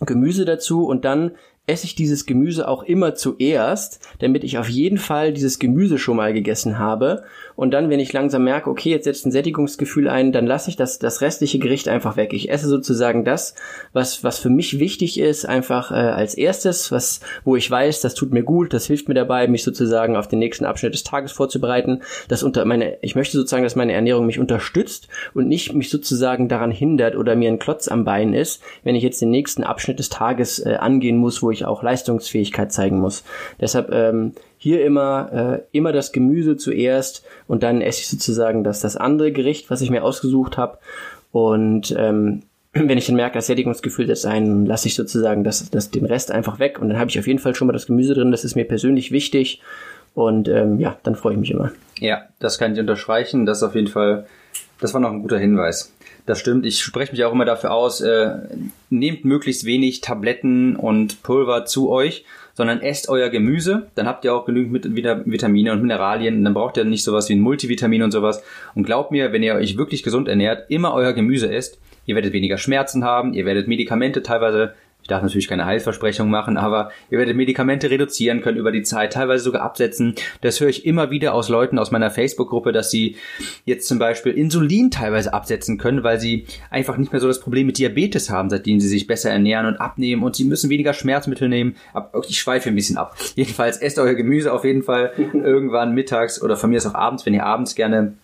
Gemüse dazu und dann esse ich dieses Gemüse auch immer zuerst, damit ich auf jeden Fall dieses Gemüse schon mal gegessen habe. Und dann, wenn ich langsam merke, okay, jetzt setzt ein Sättigungsgefühl ein, dann lasse ich das, das restliche Gericht einfach weg. Ich esse sozusagen das, was, was für mich wichtig ist, einfach äh, als erstes, was, wo ich weiß, das tut mir gut, das hilft mir dabei, mich sozusagen auf den nächsten Abschnitt des Tages vorzubereiten. Das unter meine, ich möchte sozusagen, dass meine Ernährung mich unterstützt und nicht mich sozusagen daran hindert oder mir ein Klotz am Bein ist, wenn ich jetzt den nächsten Abschnitt des Tages äh, angehen muss, wo ich auch Leistungsfähigkeit zeigen muss. Deshalb ähm, hier immer äh, immer das Gemüse zuerst und dann esse ich sozusagen das das andere Gericht, was ich mir ausgesucht habe. Und ähm, wenn ich dann merke, das Sättigungsgefühl setzt ein, lasse ich sozusagen das, das, den Rest einfach weg und dann habe ich auf jeden Fall schon mal das Gemüse drin. Das ist mir persönlich wichtig und ähm, ja, dann freue ich mich immer. Ja, das kann ich unterstreichen. Das ist auf jeden Fall, das war noch ein guter Hinweis. Das stimmt. Ich spreche mich auch immer dafür aus, äh, nehmt möglichst wenig Tabletten und Pulver zu euch, sondern esst euer Gemüse. Dann habt ihr auch genügend Vitamine und Mineralien. Dann braucht ihr nicht sowas wie ein Multivitamin und sowas. Und glaubt mir, wenn ihr euch wirklich gesund ernährt, immer euer Gemüse esst, ihr werdet weniger Schmerzen haben, ihr werdet Medikamente teilweise ich darf natürlich keine Heilversprechung machen, aber ihr werdet Medikamente reduzieren können über die Zeit, teilweise sogar absetzen. Das höre ich immer wieder aus Leuten aus meiner Facebook-Gruppe, dass sie jetzt zum Beispiel Insulin teilweise absetzen können, weil sie einfach nicht mehr so das Problem mit Diabetes haben, seitdem sie sich besser ernähren und abnehmen und sie müssen weniger Schmerzmittel nehmen. Ich schweife ein bisschen ab. Jedenfalls esst euer Gemüse auf jeden Fall irgendwann mittags oder von mir ist auch abends, wenn ihr abends gerne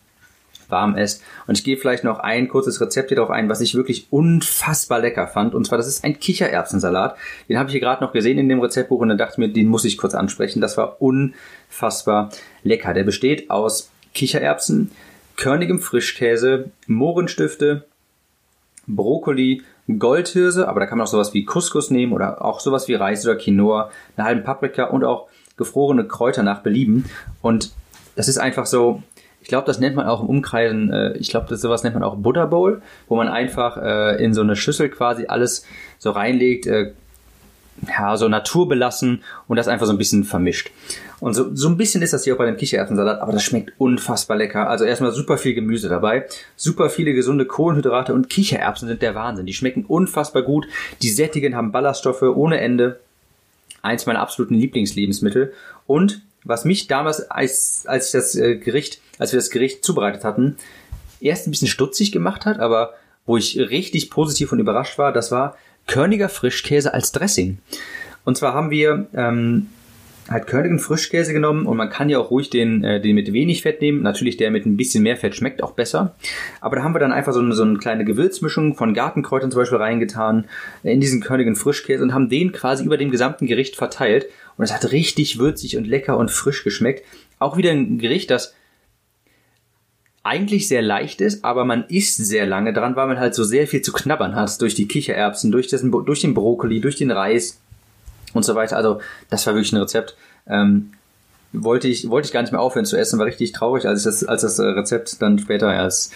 warm esst. Und ich gehe vielleicht noch ein kurzes Rezept hier drauf ein, was ich wirklich unfassbar lecker fand. Und zwar, das ist ein Kichererbsensalat. Den habe ich hier gerade noch gesehen in dem Rezeptbuch und dann dachte ich mir, den muss ich kurz ansprechen. Das war unfassbar lecker. Der besteht aus Kichererbsen, körnigem Frischkäse, Mohrenstifte, Brokkoli, Goldhirse, aber da kann man auch sowas wie Couscous nehmen oder auch sowas wie Reis oder Quinoa, eine halbe Paprika und auch gefrorene Kräuter nach Belieben. Und das ist einfach so, ich glaube, das nennt man auch im Umkreisen, äh, ich glaube, sowas nennt man auch Butter Bowl, wo man einfach äh, in so eine Schüssel quasi alles so reinlegt, äh, ja, so naturbelassen und das einfach so ein bisschen vermischt. Und so, so ein bisschen ist das hier auch bei dem Kichererbsensalat, aber das schmeckt unfassbar lecker. Also erstmal super viel Gemüse dabei, super viele gesunde Kohlenhydrate und Kichererbsen sind der Wahnsinn. Die schmecken unfassbar gut, die sättigen, haben Ballaststoffe ohne Ende. Eins meiner absoluten Lieblingslebensmittel. Und was mich damals, als, als ich das äh, Gericht, als wir das Gericht zubereitet hatten, erst ein bisschen stutzig gemacht hat, aber wo ich richtig positiv und überrascht war, das war körniger Frischkäse als Dressing. Und zwar haben wir ähm, halt körnigen Frischkäse genommen und man kann ja auch ruhig den, äh, den mit wenig Fett nehmen. Natürlich der mit ein bisschen mehr Fett schmeckt auch besser. Aber da haben wir dann einfach so eine, so eine kleine Gewürzmischung von Gartenkräutern zum Beispiel reingetan äh, in diesen körnigen Frischkäse und haben den quasi über dem gesamten Gericht verteilt. Und es hat richtig würzig und lecker und frisch geschmeckt. Auch wieder ein Gericht, das eigentlich sehr leicht ist, aber man isst sehr lange dran, weil man halt so sehr viel zu knabbern hat durch die Kichererbsen, durch, das, durch den Brokkoli, durch den Reis und so weiter. Also das war wirklich ein Rezept. Ähm, wollte ich wollte ich gar nicht mehr aufhören zu essen, war richtig traurig, als das als das äh, Rezept dann später erst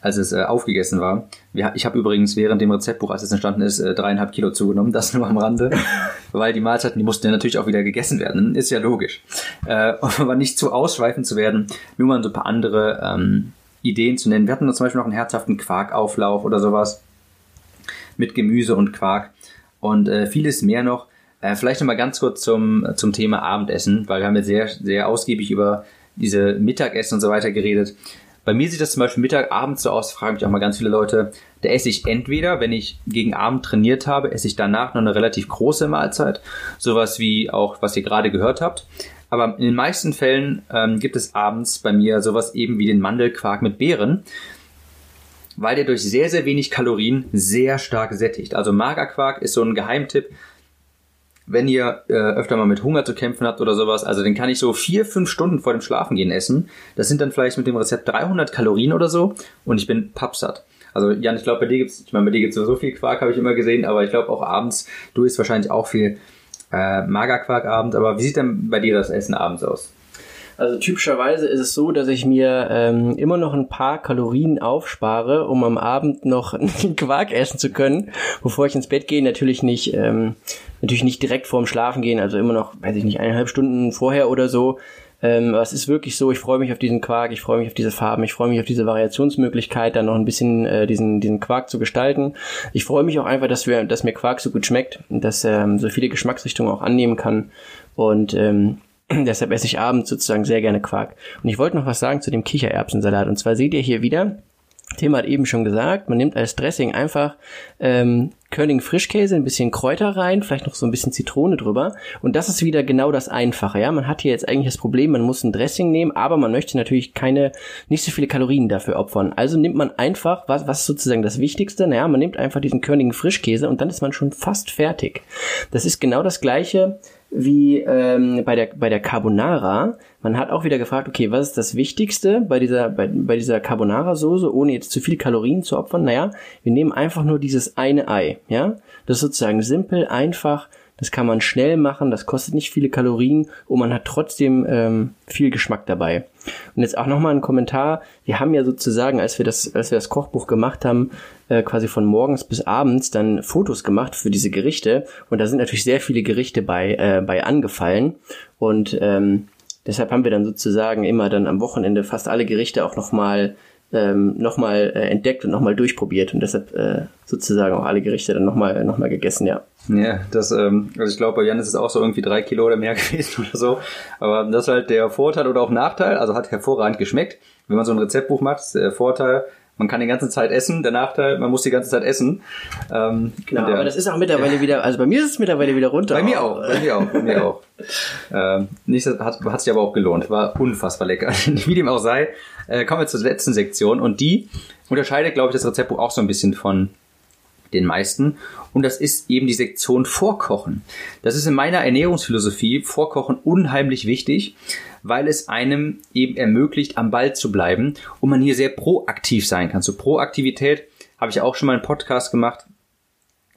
als es äh, aufgegessen war. Ich habe übrigens während dem Rezeptbuch, als es entstanden ist, äh, dreieinhalb Kilo zugenommen, das nur am Rande, weil die Mahlzeiten die mussten ja natürlich auch wieder gegessen werden, ist ja logisch. Äh, aber nicht zu ausschweifend zu werden, nur mal so ein paar andere ähm, Ideen zu nennen. Wir hatten zum Beispiel noch einen herzhaften Quarkauflauf oder sowas mit Gemüse und Quark und äh, vieles mehr noch. Äh, vielleicht nochmal ganz kurz zum, zum Thema Abendessen, weil wir haben jetzt sehr, sehr ausgiebig über diese Mittagessen und so weiter geredet. Bei mir sieht das zum Beispiel Mittag, abends so aus, fragen mich auch mal ganz viele Leute. Da esse ich entweder, wenn ich gegen Abend trainiert habe, esse ich danach noch eine relativ große Mahlzeit. Sowas wie auch, was ihr gerade gehört habt. Aber in den meisten Fällen ähm, gibt es abends bei mir sowas eben wie den Mandelquark mit Beeren, weil der durch sehr, sehr wenig Kalorien sehr stark sättigt. Also Magerquark ist so ein Geheimtipp, wenn ihr äh, öfter mal mit Hunger zu kämpfen habt oder sowas, also den kann ich so vier, fünf Stunden vor dem Schlafengehen essen. Das sind dann vielleicht mit dem Rezept 300 Kalorien oder so und ich bin pappsatt. Also Jan, ich glaube, bei dir gibt's, ich meine, bei dir gibt's so viel Quark, habe ich immer gesehen, aber ich glaube auch abends, du isst wahrscheinlich auch viel äh, Magerquark abends, aber wie sieht denn bei dir das Essen abends aus? Also typischerweise ist es so, dass ich mir ähm, immer noch ein paar Kalorien aufspare, um am Abend noch einen Quark essen zu können, bevor ich ins Bett gehe. Natürlich nicht, ähm, natürlich nicht direkt vorm Schlafen gehen, also immer noch, weiß ich nicht, eineinhalb Stunden vorher oder so. Ähm, aber es ist wirklich so, ich freue mich auf diesen Quark, ich freue mich auf diese Farben, ich freue mich auf diese Variationsmöglichkeit, dann noch ein bisschen äh, diesen, diesen Quark zu gestalten. Ich freue mich auch einfach, dass, wir, dass mir Quark so gut schmeckt dass er ähm, so viele Geschmacksrichtungen auch annehmen kann. Und ähm, Deshalb esse ich abends sozusagen sehr gerne Quark. Und ich wollte noch was sagen zu dem Kichererbsensalat. Und zwar seht ihr hier wieder, Thema hat eben schon gesagt, man nimmt als Dressing einfach ähm, Körning Frischkäse, ein bisschen Kräuter rein, vielleicht noch so ein bisschen Zitrone drüber. Und das ist wieder genau das Einfache. Ja, man hat hier jetzt eigentlich das Problem, man muss ein Dressing nehmen, aber man möchte natürlich keine, nicht so viele Kalorien dafür opfern. Also nimmt man einfach, was, was ist sozusagen das Wichtigste? Naja, man nimmt einfach diesen Körnigen Frischkäse und dann ist man schon fast fertig. Das ist genau das gleiche wie ähm, bei der bei der Carbonara. Man hat auch wieder gefragt, okay, was ist das Wichtigste bei dieser bei, bei dieser Carbonara Soße, ohne jetzt zu viel Kalorien zu opfern? Naja, wir nehmen einfach nur dieses eine Ei, ja. Das ist sozusagen simpel, einfach. Das kann man schnell machen, das kostet nicht viele Kalorien und man hat trotzdem ähm, viel Geschmack dabei. Und jetzt auch nochmal ein Kommentar. Wir haben ja sozusagen, als wir das, als wir das Kochbuch gemacht haben, äh, quasi von morgens bis abends dann Fotos gemacht für diese Gerichte. Und da sind natürlich sehr viele Gerichte bei, äh, bei angefallen. Und ähm, deshalb haben wir dann sozusagen immer dann am Wochenende fast alle Gerichte auch nochmal ähm, nochmal äh, entdeckt und nochmal durchprobiert und deshalb äh, sozusagen auch alle Gerichte dann nochmal noch mal gegessen, ja. Ja, das, ähm, also ich glaube, bei Jan ist es auch so irgendwie drei Kilo oder mehr gewesen oder so. Aber das ist halt der Vorteil oder auch Nachteil, also hat hervorragend geschmeckt. Wenn man so ein Rezeptbuch macht, ist der Vorteil, man kann die ganze Zeit essen. Der Nachteil, man muss die ganze Zeit essen. Ähm, genau, der, aber das ist auch mittlerweile ja. wieder, also bei mir ist es mittlerweile wieder runter. Bei mir auch, bei mir auch, bei mir auch. ähm, nicht, hat, hat sich aber auch gelohnt. War unfassbar lecker. Wie dem auch sei, äh, kommen wir zur letzten Sektion und die unterscheidet, glaube ich, das Rezeptbuch auch so ein bisschen von den meisten. Und das ist eben die Sektion Vorkochen. Das ist in meiner Ernährungsphilosophie Vorkochen unheimlich wichtig, weil es einem eben ermöglicht, am Ball zu bleiben und man hier sehr proaktiv sein kann. Zur Proaktivität habe ich auch schon mal einen Podcast gemacht.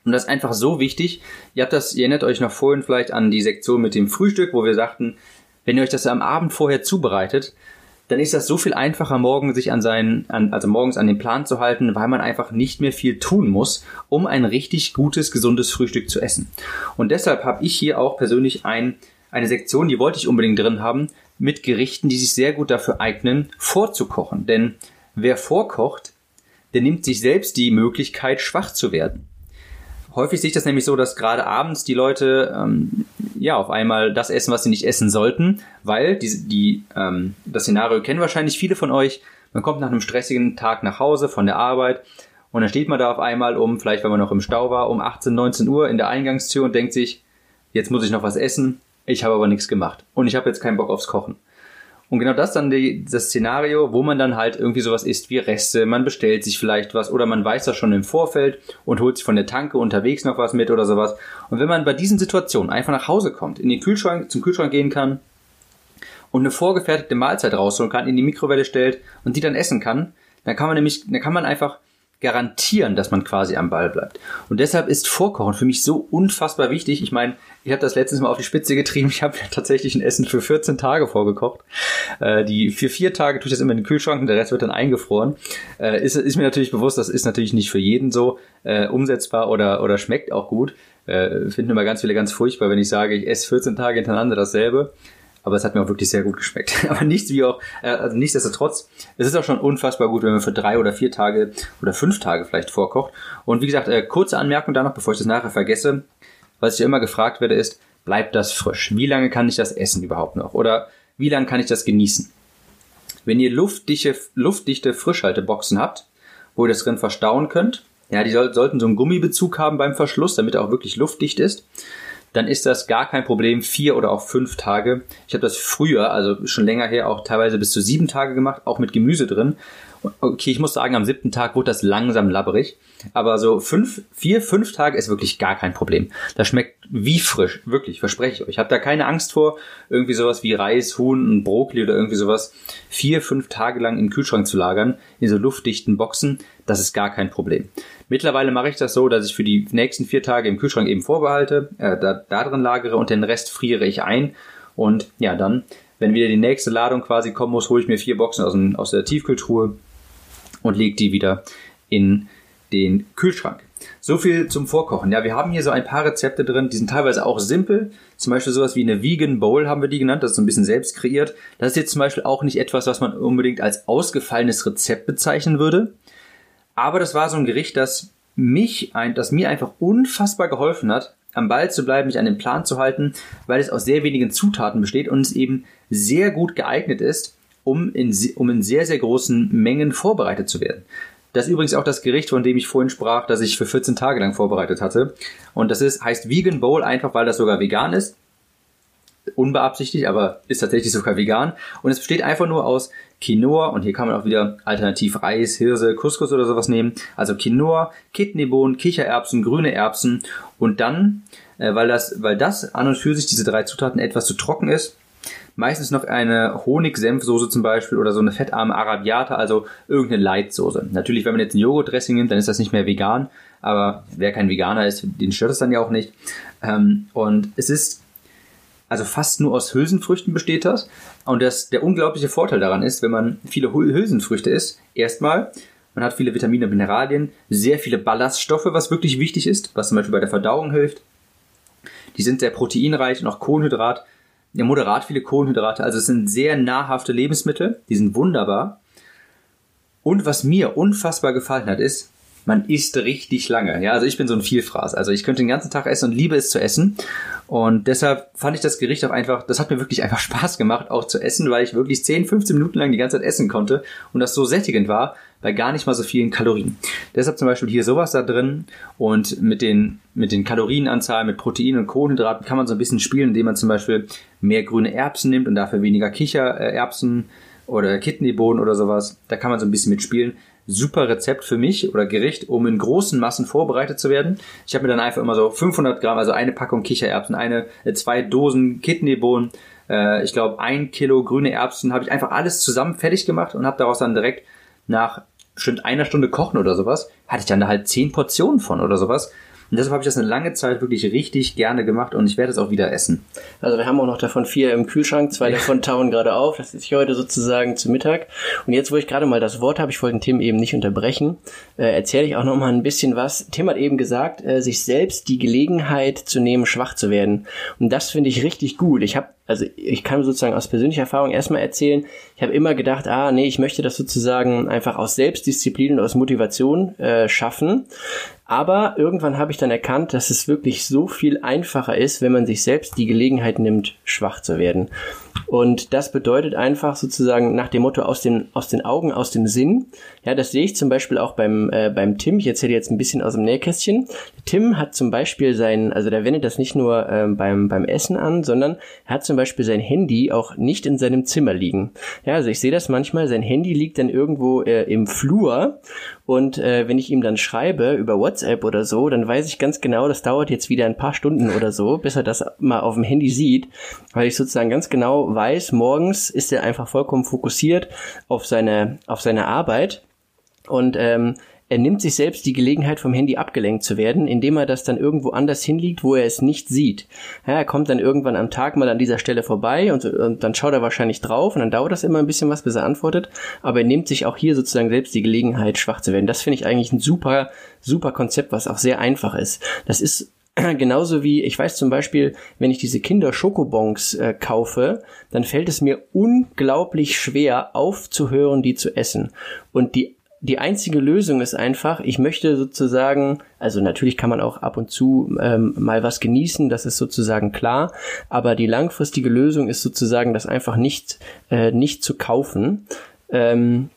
Und das ist einfach so wichtig. Ihr habt das, ihr erinnert euch noch vorhin vielleicht an die Sektion mit dem Frühstück, wo wir sagten, wenn ihr euch das am Abend vorher zubereitet, dann ist das so viel einfacher, morgen sich an seinen, an, also morgens an den Plan zu halten, weil man einfach nicht mehr viel tun muss, um ein richtig gutes, gesundes Frühstück zu essen. Und deshalb habe ich hier auch persönlich ein, eine Sektion, die wollte ich unbedingt drin haben, mit Gerichten, die sich sehr gut dafür eignen, vorzukochen. Denn wer vorkocht, der nimmt sich selbst die Möglichkeit, schwach zu werden. Häufig sehe ich das nämlich so, dass gerade abends die Leute ähm, ja auf einmal das essen, was sie nicht essen sollten, weil die, die ähm, das Szenario kennen wahrscheinlich viele von euch. Man kommt nach einem stressigen Tag nach Hause von der Arbeit und dann steht man da auf einmal um, vielleicht wenn man noch im Stau war, um 18, 19 Uhr in der Eingangstür und denkt sich, jetzt muss ich noch was essen. Ich habe aber nichts gemacht und ich habe jetzt keinen Bock aufs Kochen. Und genau das dann die, das Szenario, wo man dann halt irgendwie sowas isst wie Reste, man bestellt sich vielleicht was oder man weiß das schon im Vorfeld und holt sich von der Tanke unterwegs noch was mit oder sowas. Und wenn man bei diesen Situationen einfach nach Hause kommt, in den Kühlschrank, zum Kühlschrank gehen kann und eine vorgefertigte Mahlzeit rausholen kann, in die Mikrowelle stellt und die dann essen kann, dann kann man nämlich, dann kann man einfach garantieren, dass man quasi am Ball bleibt. Und deshalb ist Vorkochen für mich so unfassbar wichtig. Ich meine, ich habe das letztens mal auf die Spitze getrieben. Ich habe tatsächlich ein Essen für 14 Tage vorgekocht. Äh, die für vier Tage tue ich das immer in den Kühlschrank und der Rest wird dann eingefroren. Äh, ist, ist mir natürlich bewusst, das ist natürlich nicht für jeden so äh, umsetzbar oder, oder schmeckt auch gut. Äh, finden immer ganz viele ganz furchtbar, wenn ich sage, ich esse 14 Tage hintereinander dasselbe aber es hat mir auch wirklich sehr gut geschmeckt. aber nichts wie auch, äh, also nichtsdestotrotz, es ist auch schon unfassbar gut, wenn man für drei oder vier Tage oder fünf Tage vielleicht vorkocht. Und wie gesagt, äh, kurze Anmerkung da noch, bevor ich das nachher vergesse. Was ich immer gefragt werde, ist, bleibt das frisch? Wie lange kann ich das essen überhaupt noch? Oder wie lange kann ich das genießen? Wenn ihr luftdichte, luftdichte Frischhalteboxen habt, wo ihr das drin verstauen könnt, ja, die soll, sollten so einen Gummibezug haben beim Verschluss, damit er auch wirklich luftdicht ist dann ist das gar kein Problem, vier oder auch fünf Tage. Ich habe das früher, also schon länger her, auch teilweise bis zu sieben Tage gemacht, auch mit Gemüse drin. Okay, ich muss sagen, am siebten Tag wurde das langsam labberig. Aber so fünf, vier, fünf Tage ist wirklich gar kein Problem. Das schmeckt wie frisch, wirklich, verspreche ich euch. Ich habe da keine Angst vor, irgendwie sowas wie Reis, Huhn, und Brokkoli oder irgendwie sowas vier, fünf Tage lang im Kühlschrank zu lagern, in so luftdichten Boxen. Das ist gar kein Problem. Mittlerweile mache ich das so, dass ich für die nächsten vier Tage im Kühlschrank eben vorbehalte, äh, da, da drin lagere und den Rest friere ich ein. Und ja, dann, wenn wieder die nächste Ladung quasi kommen muss, hole ich mir vier Boxen aus, dem, aus der Tiefkühltruhe und lege die wieder in den Kühlschrank. So viel zum Vorkochen. Ja, wir haben hier so ein paar Rezepte drin, die sind teilweise auch simpel. Zum Beispiel sowas wie eine Vegan Bowl haben wir die genannt, das ist so ein bisschen selbst kreiert. Das ist jetzt zum Beispiel auch nicht etwas, was man unbedingt als ausgefallenes Rezept bezeichnen würde. Aber das war so ein Gericht, das mich, das mir einfach unfassbar geholfen hat, am Ball zu bleiben, mich an den Plan zu halten, weil es aus sehr wenigen Zutaten besteht und es eben sehr gut geeignet ist, um in, um in sehr, sehr großen Mengen vorbereitet zu werden. Das ist übrigens auch das Gericht, von dem ich vorhin sprach, das ich für 14 Tage lang vorbereitet hatte. Und das ist, heißt Vegan Bowl einfach, weil das sogar vegan ist. Unbeabsichtigt, aber ist tatsächlich sogar vegan. Und es besteht einfach nur aus Quinoa und hier kann man auch wieder alternativ Reis, Hirse, Couscous oder sowas nehmen. Also Quinoa, Kidneybohnen, Kichererbsen, grüne Erbsen und dann, äh, weil das, weil das an und für sich diese drei Zutaten etwas zu trocken ist, meistens noch eine Honig-Senfsoße zum Beispiel oder so eine fettarme Arabiata, also irgendeine Leitsoße. Natürlich, wenn man jetzt ein Joghurt-Dressing nimmt, dann ist das nicht mehr vegan, aber wer kein Veganer ist, den stört es dann ja auch nicht. Ähm, und es ist also fast nur aus Hülsenfrüchten besteht das. Und das, der unglaubliche Vorteil daran ist, wenn man viele Hülsenfrüchte isst, erstmal, man hat viele Vitamine und Mineralien, sehr viele Ballaststoffe, was wirklich wichtig ist, was zum Beispiel bei der Verdauung hilft. Die sind sehr proteinreich und auch Kohlenhydrat ja, moderat viele Kohlenhydrate. Also es sind sehr nahrhafte Lebensmittel, die sind wunderbar. Und was mir unfassbar gefallen hat, ist, man isst richtig lange. Ja, also ich bin so ein Vielfraß. Also ich könnte den ganzen Tag essen und liebe es zu essen. Und deshalb fand ich das Gericht auch einfach, das hat mir wirklich einfach Spaß gemacht, auch zu essen, weil ich wirklich 10, 15 Minuten lang die ganze Zeit essen konnte und das so sättigend war, bei gar nicht mal so vielen Kalorien. Deshalb zum Beispiel hier sowas da drin und mit den, mit den Kalorienanzahlen, mit Proteinen und Kohlenhydraten kann man so ein bisschen spielen, indem man zum Beispiel mehr grüne Erbsen nimmt und dafür weniger Kichererbsen oder Kidneybohnen oder sowas. Da kann man so ein bisschen mitspielen super Rezept für mich oder Gericht, um in großen Massen vorbereitet zu werden. Ich habe mir dann einfach immer so 500 Gramm, also eine Packung Kichererbsen, eine, äh, zwei Dosen Kidneybohnen, äh, ich glaube ein Kilo grüne Erbsen, habe ich einfach alles zusammen fertig gemacht und habe daraus dann direkt nach bestimmt einer Stunde kochen oder sowas, hatte ich dann da halt zehn Portionen von oder sowas. Und deshalb habe ich das eine lange Zeit wirklich richtig gerne gemacht und ich werde es auch wieder essen. Also wir haben auch noch davon vier im Kühlschrank, zwei davon tauen gerade auf. Das ist heute sozusagen zu Mittag. Und jetzt, wo ich gerade mal das Wort habe, ich wollte den Tim eben nicht unterbrechen, äh, erzähle ich auch noch mal ein bisschen was. Tim hat eben gesagt, äh, sich selbst die Gelegenheit zu nehmen, schwach zu werden. Und das finde ich richtig gut. Ich habe also ich kann sozusagen aus persönlicher Erfahrung erstmal erzählen, ich habe immer gedacht, ah nee, ich möchte das sozusagen einfach aus Selbstdisziplin und aus Motivation äh, schaffen. Aber irgendwann habe ich dann erkannt, dass es wirklich so viel einfacher ist, wenn man sich selbst die Gelegenheit nimmt, schwach zu werden. Und das bedeutet einfach sozusagen nach dem Motto aus den, aus den Augen, aus dem Sinn. Ja, das sehe ich zum Beispiel auch beim, äh, beim Tim. Ich erzähle jetzt ein bisschen aus dem Nähkästchen. Tim hat zum Beispiel sein, also der wendet das nicht nur ähm, beim, beim Essen an, sondern er hat zum Beispiel sein Handy auch nicht in seinem Zimmer liegen. Ja, also ich sehe das manchmal, sein Handy liegt dann irgendwo äh, im Flur und äh, wenn ich ihm dann schreibe über WhatsApp oder so, dann weiß ich ganz genau, das dauert jetzt wieder ein paar Stunden oder so, bis er das mal auf dem Handy sieht, weil ich sozusagen ganz genau weiß, morgens ist er einfach vollkommen fokussiert auf seine, auf seine Arbeit. Und ähm, er nimmt sich selbst die Gelegenheit, vom Handy abgelenkt zu werden, indem er das dann irgendwo anders hinliegt, wo er es nicht sieht. Ja, er kommt dann irgendwann am Tag mal an dieser Stelle vorbei und, und, dann schaut er wahrscheinlich drauf und dann dauert das immer ein bisschen was, bis er antwortet. Aber er nimmt sich auch hier sozusagen selbst die Gelegenheit, schwach zu werden. Das finde ich eigentlich ein super, super Konzept, was auch sehr einfach ist. Das ist genauso wie, ich weiß zum Beispiel, wenn ich diese Kinder-Schokobons äh, kaufe, dann fällt es mir unglaublich schwer aufzuhören, die zu essen. Und die die einzige Lösung ist einfach, ich möchte sozusagen, also natürlich kann man auch ab und zu ähm, mal was genießen, das ist sozusagen klar, aber die langfristige Lösung ist sozusagen, das einfach nicht, äh, nicht zu kaufen. Ähm,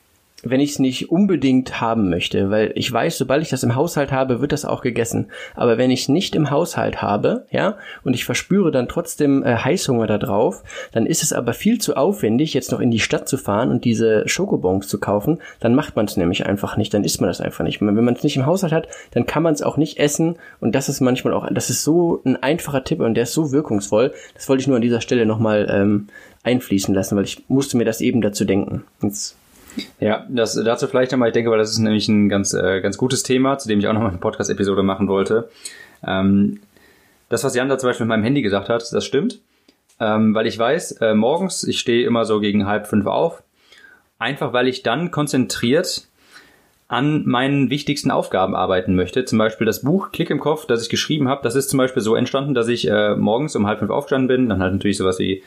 wenn ich es nicht unbedingt haben möchte, weil ich weiß, sobald ich das im Haushalt habe, wird das auch gegessen. Aber wenn ich nicht im Haushalt habe, ja, und ich verspüre dann trotzdem äh, Heißhunger da drauf, dann ist es aber viel zu aufwendig, jetzt noch in die Stadt zu fahren und diese Schokobons zu kaufen. Dann macht man es nämlich einfach nicht, dann isst man das einfach nicht. Wenn man es nicht im Haushalt hat, dann kann man es auch nicht essen. Und das ist manchmal auch, das ist so ein einfacher Tipp und der ist so wirkungsvoll. Das wollte ich nur an dieser Stelle nochmal ähm, einfließen lassen, weil ich musste mir das eben dazu denken. Jetzt ja, das dazu vielleicht nochmal, ich denke, weil das ist nämlich ein ganz, äh, ganz gutes Thema, zu dem ich auch nochmal eine Podcast-Episode machen wollte. Ähm, das, was Jan da zum Beispiel mit meinem Handy gesagt hat, das stimmt. Ähm, weil ich weiß, äh, morgens, ich stehe immer so gegen halb fünf auf, einfach weil ich dann konzentriert an meinen wichtigsten Aufgaben arbeiten möchte. Zum Beispiel das Buch Klick im Kopf, das ich geschrieben habe, das ist zum Beispiel so entstanden, dass ich äh, morgens um halb fünf aufgestanden bin, dann halt natürlich sowas wie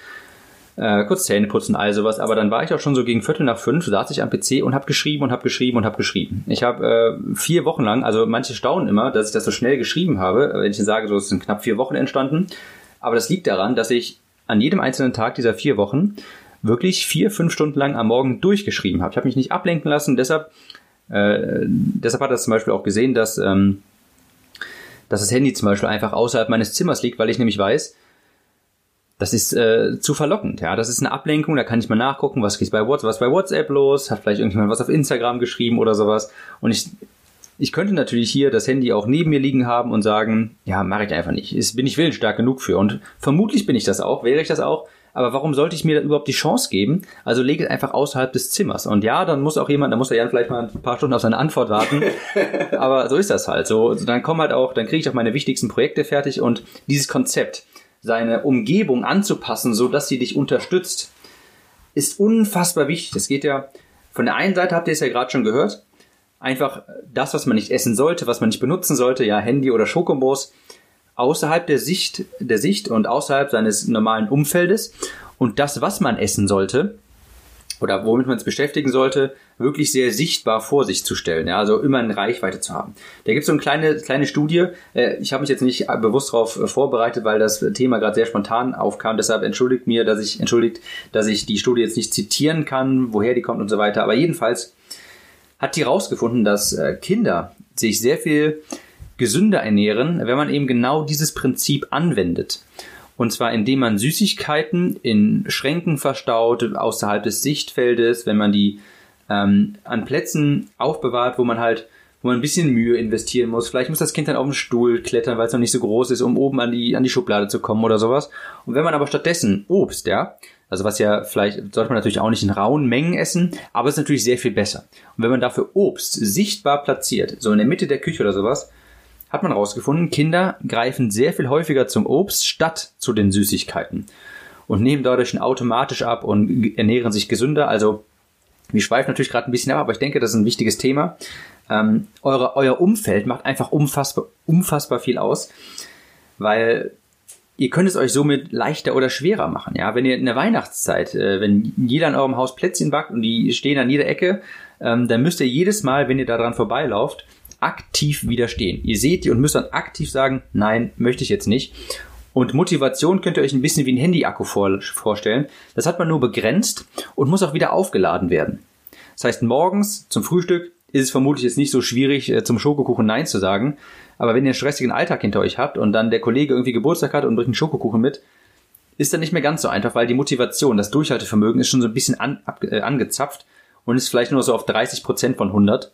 äh, kurz Zähne putzen, all sowas. Aber dann war ich auch schon so gegen Viertel nach fünf, saß ich am PC und habe geschrieben und habe geschrieben und habe geschrieben. Ich habe äh, vier Wochen lang, also manche staunen immer, dass ich das so schnell geschrieben habe. Wenn ich sage, so es sind knapp vier Wochen entstanden. Aber das liegt daran, dass ich an jedem einzelnen Tag dieser vier Wochen wirklich vier, fünf Stunden lang am Morgen durchgeschrieben habe. Ich habe mich nicht ablenken lassen, deshalb, äh, deshalb hat er zum Beispiel auch gesehen, dass, ähm, dass das Handy zum Beispiel einfach außerhalb meines Zimmers liegt, weil ich nämlich weiß, das ist äh, zu verlockend. Ja, das ist eine Ablenkung. Da kann ich mal nachgucken, was geht bei WhatsApp, was bei WhatsApp los, hat vielleicht irgendjemand was auf Instagram geschrieben oder sowas. Und ich, ich könnte natürlich hier das Handy auch neben mir liegen haben und sagen, ja, mache ich einfach nicht. Ist, bin ich willensstark genug für. Und vermutlich bin ich das auch, wäre ich das auch. Aber warum sollte ich mir überhaupt die Chance geben? Also lege es einfach außerhalb des Zimmers. Und ja, dann muss auch jemand, dann muss der Jan vielleicht mal ein paar Stunden auf seine Antwort warten. Aber so ist das halt. So, dann kommen halt auch, dann kriege ich auch meine wichtigsten Projekte fertig und dieses Konzept, seine Umgebung anzupassen, so dass sie dich unterstützt, ist unfassbar wichtig. Es geht ja von der einen Seite habt ihr es ja gerade schon gehört, einfach das, was man nicht essen sollte, was man nicht benutzen sollte, ja Handy oder Schokombos, außerhalb der Sicht, der Sicht und außerhalb seines normalen Umfeldes und das, was man essen sollte, oder womit man es beschäftigen sollte, wirklich sehr sichtbar vor sich zu stellen, ja, also immer eine Reichweite zu haben. Da gibt es so eine kleine, kleine Studie, äh, ich habe mich jetzt nicht bewusst darauf äh, vorbereitet, weil das Thema gerade sehr spontan aufkam, deshalb entschuldigt mir, dass ich, entschuldigt, dass ich die Studie jetzt nicht zitieren kann, woher die kommt und so weiter, aber jedenfalls hat die rausgefunden, dass äh, Kinder sich sehr viel gesünder ernähren, wenn man eben genau dieses Prinzip anwendet. Und zwar indem man Süßigkeiten in Schränken verstaut, außerhalb des Sichtfeldes, wenn man die ähm, an Plätzen aufbewahrt, wo man halt wo man ein bisschen Mühe investieren muss. Vielleicht muss das Kind dann auf den Stuhl klettern, weil es noch nicht so groß ist, um oben an die, an die Schublade zu kommen oder sowas. Und wenn man aber stattdessen Obst, ja, also was ja vielleicht sollte man natürlich auch nicht in rauen Mengen essen, aber es ist natürlich sehr viel besser. Und wenn man dafür Obst sichtbar platziert, so in der Mitte der Küche oder sowas, hat man herausgefunden, Kinder greifen sehr viel häufiger zum Obst statt zu den Süßigkeiten und nehmen dadurch automatisch ab und ernähren sich gesünder. Also wir schweifen natürlich gerade ein bisschen ab, aber ich denke, das ist ein wichtiges Thema. Ähm, eure, euer Umfeld macht einfach unfassbar, unfassbar viel aus, weil ihr könnt es euch somit leichter oder schwerer machen. Ja, wenn ihr in der Weihnachtszeit, äh, wenn jeder in eurem Haus Plätzchen backt und die stehen an jeder Ecke, ähm, dann müsst ihr jedes Mal, wenn ihr da dran vorbeilauft, aktiv widerstehen. Ihr seht die und müsst dann aktiv sagen, nein, möchte ich jetzt nicht. Und Motivation könnt ihr euch ein bisschen wie ein Handy-Akku vor, vorstellen. Das hat man nur begrenzt und muss auch wieder aufgeladen werden. Das heißt, morgens zum Frühstück ist es vermutlich jetzt nicht so schwierig, äh, zum Schokokuchen Nein zu sagen. Aber wenn ihr einen stressigen Alltag hinter euch habt und dann der Kollege irgendwie Geburtstag hat und bringt einen Schokokuchen mit, ist dann nicht mehr ganz so einfach, weil die Motivation, das Durchhaltevermögen ist schon so ein bisschen an, ab, äh, angezapft und ist vielleicht nur so auf 30 Prozent von 100.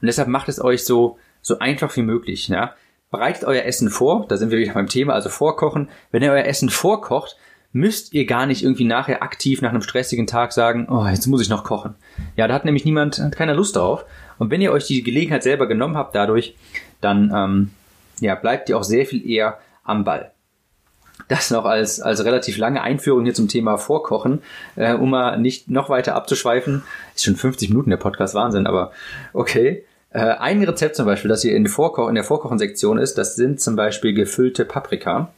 Und deshalb macht es euch so, so einfach wie möglich. Ja? Bereitet euer Essen vor, da sind wir wieder beim Thema, also vorkochen. Wenn ihr euer Essen vorkocht, müsst ihr gar nicht irgendwie nachher aktiv nach einem stressigen Tag sagen, oh, jetzt muss ich noch kochen. Ja, da hat nämlich niemand, hat keiner Lust drauf. Und wenn ihr euch die Gelegenheit selber genommen habt dadurch, dann ähm, ja, bleibt ihr auch sehr viel eher am Ball. Das noch als, als relativ lange Einführung hier zum Thema Vorkochen, äh, um mal nicht noch weiter abzuschweifen. Ist schon 50 Minuten der Podcast, Wahnsinn, aber okay. Äh, ein Rezept zum Beispiel, das hier in, Vorko in der Vorkochensektion ist, das sind zum Beispiel gefüllte Paprika.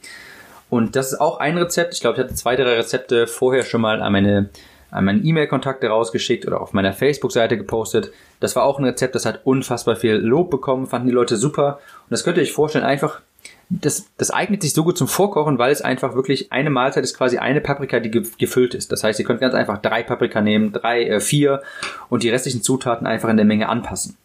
Und das ist auch ein Rezept. Ich glaube, ich hatte zwei, drei Rezepte vorher schon mal an meine an meine E-Mail-Kontakte rausgeschickt oder auf meiner Facebook-Seite gepostet. Das war auch ein Rezept, das hat unfassbar viel Lob bekommen, fanden die Leute super. Und das könnt ihr euch vorstellen, einfach, das, das eignet sich so gut zum Vorkochen, weil es einfach wirklich eine Mahlzeit ist quasi eine Paprika, die gefüllt ist. Das heißt, ihr könnt ganz einfach drei Paprika nehmen, drei, äh, vier und die restlichen Zutaten einfach in der Menge anpassen.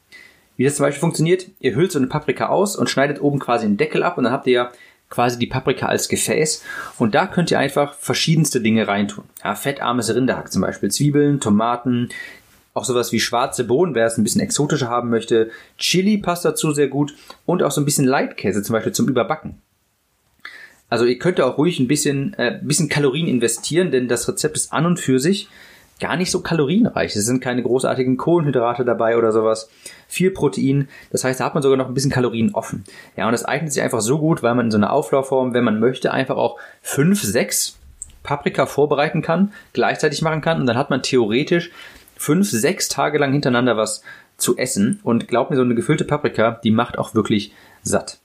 Wie das zum Beispiel funktioniert, ihr hüllt so eine Paprika aus und schneidet oben quasi einen Deckel ab und dann habt ihr ja quasi die Paprika als Gefäß und da könnt ihr einfach verschiedenste Dinge reintun. Ja, fettarmes Rinderhack zum Beispiel, Zwiebeln, Tomaten, auch sowas wie schwarze Bohnen, wer es ein bisschen exotischer haben möchte. Chili passt dazu sehr gut und auch so ein bisschen Leitkäse zum Beispiel zum Überbacken. Also ihr könnt auch ruhig ein bisschen, äh, bisschen Kalorien investieren, denn das Rezept ist an und für sich gar nicht so kalorienreich. Es sind keine großartigen Kohlenhydrate dabei oder sowas. Viel Protein. Das heißt, da hat man sogar noch ein bisschen Kalorien offen. Ja, und das eignet sich einfach so gut, weil man in so einer Auflaufform, wenn man möchte, einfach auch fünf, sechs Paprika vorbereiten kann, gleichzeitig machen kann und dann hat man theoretisch fünf, sechs Tage lang hintereinander was zu essen. Und glaubt mir, so eine gefüllte Paprika, die macht auch wirklich satt.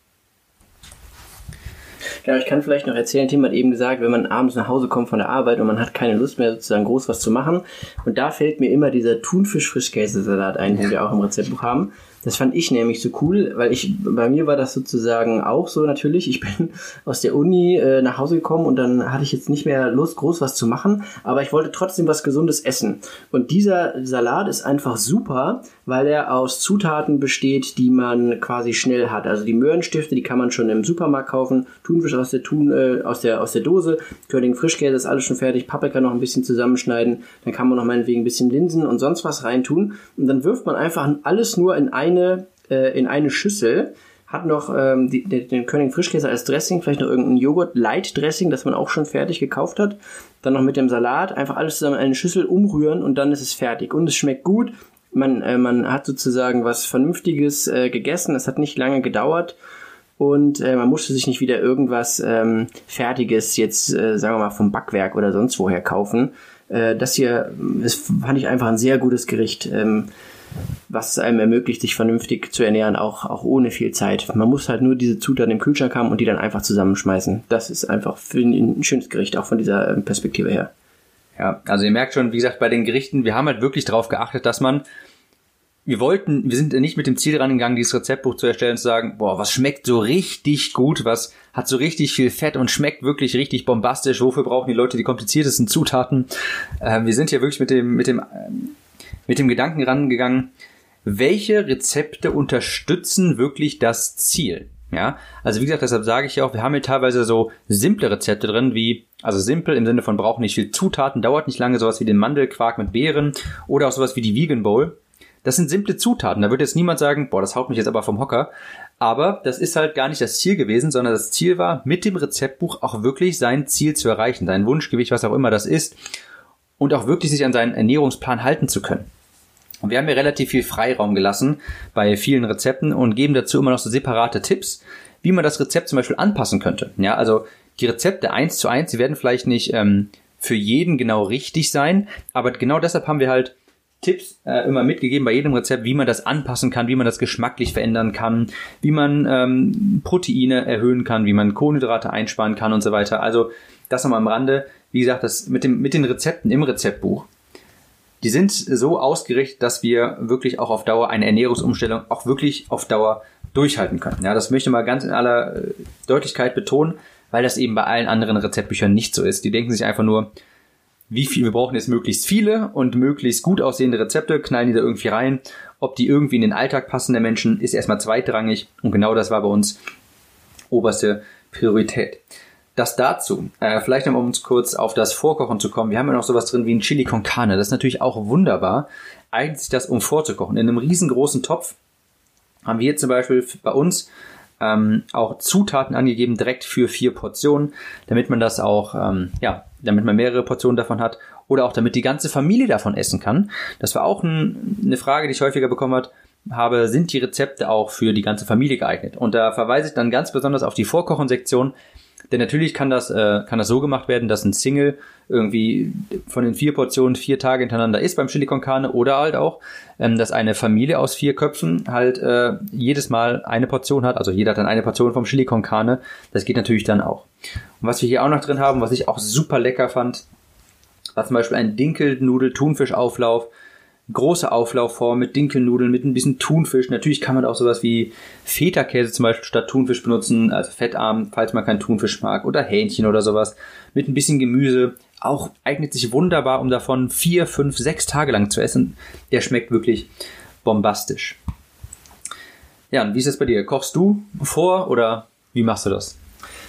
Genau, ich kann vielleicht noch erzählen, Tim hat eben gesagt, wenn man abends nach Hause kommt von der Arbeit und man hat keine Lust mehr sozusagen groß was zu machen. Und da fällt mir immer dieser Thunfisch-Frischkäsesalat ein, den wir auch im Rezeptbuch haben. Das fand ich nämlich so cool, weil ich, bei mir war das sozusagen auch so natürlich. Ich bin aus der Uni äh, nach Hause gekommen und dann hatte ich jetzt nicht mehr Lust, groß was zu machen, aber ich wollte trotzdem was Gesundes essen. Und dieser Salat ist einfach super, weil er aus Zutaten besteht, die man quasi schnell hat. Also die Möhrenstifte, die kann man schon im Supermarkt kaufen, Thunfisch aus der, Thun, äh, aus der, aus der Dose, König Frischkäse ist alles schon fertig, Paprika noch ein bisschen zusammenschneiden, dann kann man noch meinetwegen ein bisschen Linsen und sonst was reintun und dann wirft man einfach alles nur in ein eine, äh, in eine Schüssel, hat noch ähm, die, den König Frischkäse als Dressing, vielleicht noch irgendein Joghurt Light Dressing, das man auch schon fertig gekauft hat. Dann noch mit dem Salat, einfach alles zusammen in eine Schüssel umrühren und dann ist es fertig. Und es schmeckt gut. Man, äh, man hat sozusagen was Vernünftiges äh, gegessen. Es hat nicht lange gedauert und äh, man musste sich nicht wieder irgendwas ähm, Fertiges jetzt, äh, sagen wir mal, vom Backwerk oder sonst woher kaufen. Äh, das hier, das fand ich einfach ein sehr gutes Gericht. Ähm, was einem ermöglicht, sich vernünftig zu ernähren, auch, auch ohne viel Zeit. Man muss halt nur diese Zutaten im Kühlschrank haben und die dann einfach zusammenschmeißen. Das ist einfach für ein schönes Gericht, auch von dieser ähm, Perspektive her. Ja, also ihr merkt schon, wie gesagt, bei den Gerichten, wir haben halt wirklich darauf geachtet, dass man wir wollten, wir sind nicht mit dem Ziel rangegangen, dieses Rezeptbuch zu erstellen und zu sagen, boah, was schmeckt so richtig gut, was hat so richtig viel Fett und schmeckt wirklich richtig bombastisch, wofür brauchen die Leute die kompliziertesten Zutaten? Äh, wir sind hier wirklich mit dem, mit dem, ähm, mit dem Gedanken rangegangen, welche Rezepte unterstützen wirklich das Ziel? Ja, also wie gesagt, deshalb sage ich ja auch, wir haben hier teilweise so simple Rezepte drin, wie, also simpel im Sinne von braucht nicht viel Zutaten, dauert nicht lange, sowas wie den Mandelquark mit Beeren oder auch sowas wie die Vegan Bowl. Das sind simple Zutaten. Da wird jetzt niemand sagen, boah, das haut mich jetzt aber vom Hocker. Aber das ist halt gar nicht das Ziel gewesen, sondern das Ziel war, mit dem Rezeptbuch auch wirklich sein Ziel zu erreichen, sein Wunschgewicht, was auch immer das ist, und auch wirklich sich an seinen Ernährungsplan halten zu können. Und wir haben hier relativ viel Freiraum gelassen bei vielen Rezepten und geben dazu immer noch so separate Tipps, wie man das Rezept zum Beispiel anpassen könnte. Ja, also die Rezepte eins zu eins, die werden vielleicht nicht ähm, für jeden genau richtig sein, aber genau deshalb haben wir halt Tipps äh, immer mitgegeben bei jedem Rezept, wie man das anpassen kann, wie man das geschmacklich verändern kann, wie man ähm, Proteine erhöhen kann, wie man Kohlenhydrate einsparen kann und so weiter. Also das nochmal am Rande. Wie gesagt, das mit, dem, mit den Rezepten im Rezeptbuch die sind so ausgerichtet, dass wir wirklich auch auf Dauer eine Ernährungsumstellung auch wirklich auf Dauer durchhalten können. Ja, das möchte ich mal ganz in aller äh, Deutlichkeit betonen, weil das eben bei allen anderen Rezeptbüchern nicht so ist. Die denken sich einfach nur, wie viel, wir brauchen jetzt möglichst viele und möglichst gut aussehende Rezepte, knallen die da irgendwie rein. Ob die irgendwie in den Alltag passen der Menschen, ist erstmal zweitrangig und genau das war bei uns oberste Priorität. Das dazu. Äh, vielleicht noch um uns kurz auf das Vorkochen zu kommen. Wir haben ja noch sowas drin wie ein Chili con Carne. Das ist natürlich auch wunderbar. Eignet sich das, um vorzukochen. In einem riesengroßen Topf haben wir zum Beispiel bei uns ähm, auch Zutaten angegeben, direkt für vier Portionen, damit man das auch, ähm, ja, damit man mehrere Portionen davon hat oder auch damit die ganze Familie davon essen kann. Das war auch ein, eine Frage, die ich häufiger bekommen habe habe, sind die Rezepte auch für die ganze Familie geeignet. Und da verweise ich dann ganz besonders auf die Vorkochensektion, denn natürlich kann das, äh, kann das so gemacht werden, dass ein Single irgendwie von den vier Portionen vier Tage hintereinander ist beim Chili con Carne oder halt auch, ähm, dass eine Familie aus vier Köpfen halt äh, jedes Mal eine Portion hat. Also jeder hat dann eine Portion vom Chili con Carne. Das geht natürlich dann auch. Und was wir hier auch noch drin haben, was ich auch super lecker fand, war zum Beispiel ein Dinkelnudel-Thunfischauflauf große Auflaufform mit Dinkelnudeln, mit ein bisschen Thunfisch. Natürlich kann man auch sowas wie Feta-Käse zum Beispiel statt Thunfisch benutzen, also fettarm, falls man keinen Thunfisch mag, oder Hähnchen oder sowas, mit ein bisschen Gemüse. Auch eignet sich wunderbar, um davon vier, fünf, sechs Tage lang zu essen. Der schmeckt wirklich bombastisch. Ja, und wie ist es bei dir? Kochst du vor oder wie machst du das?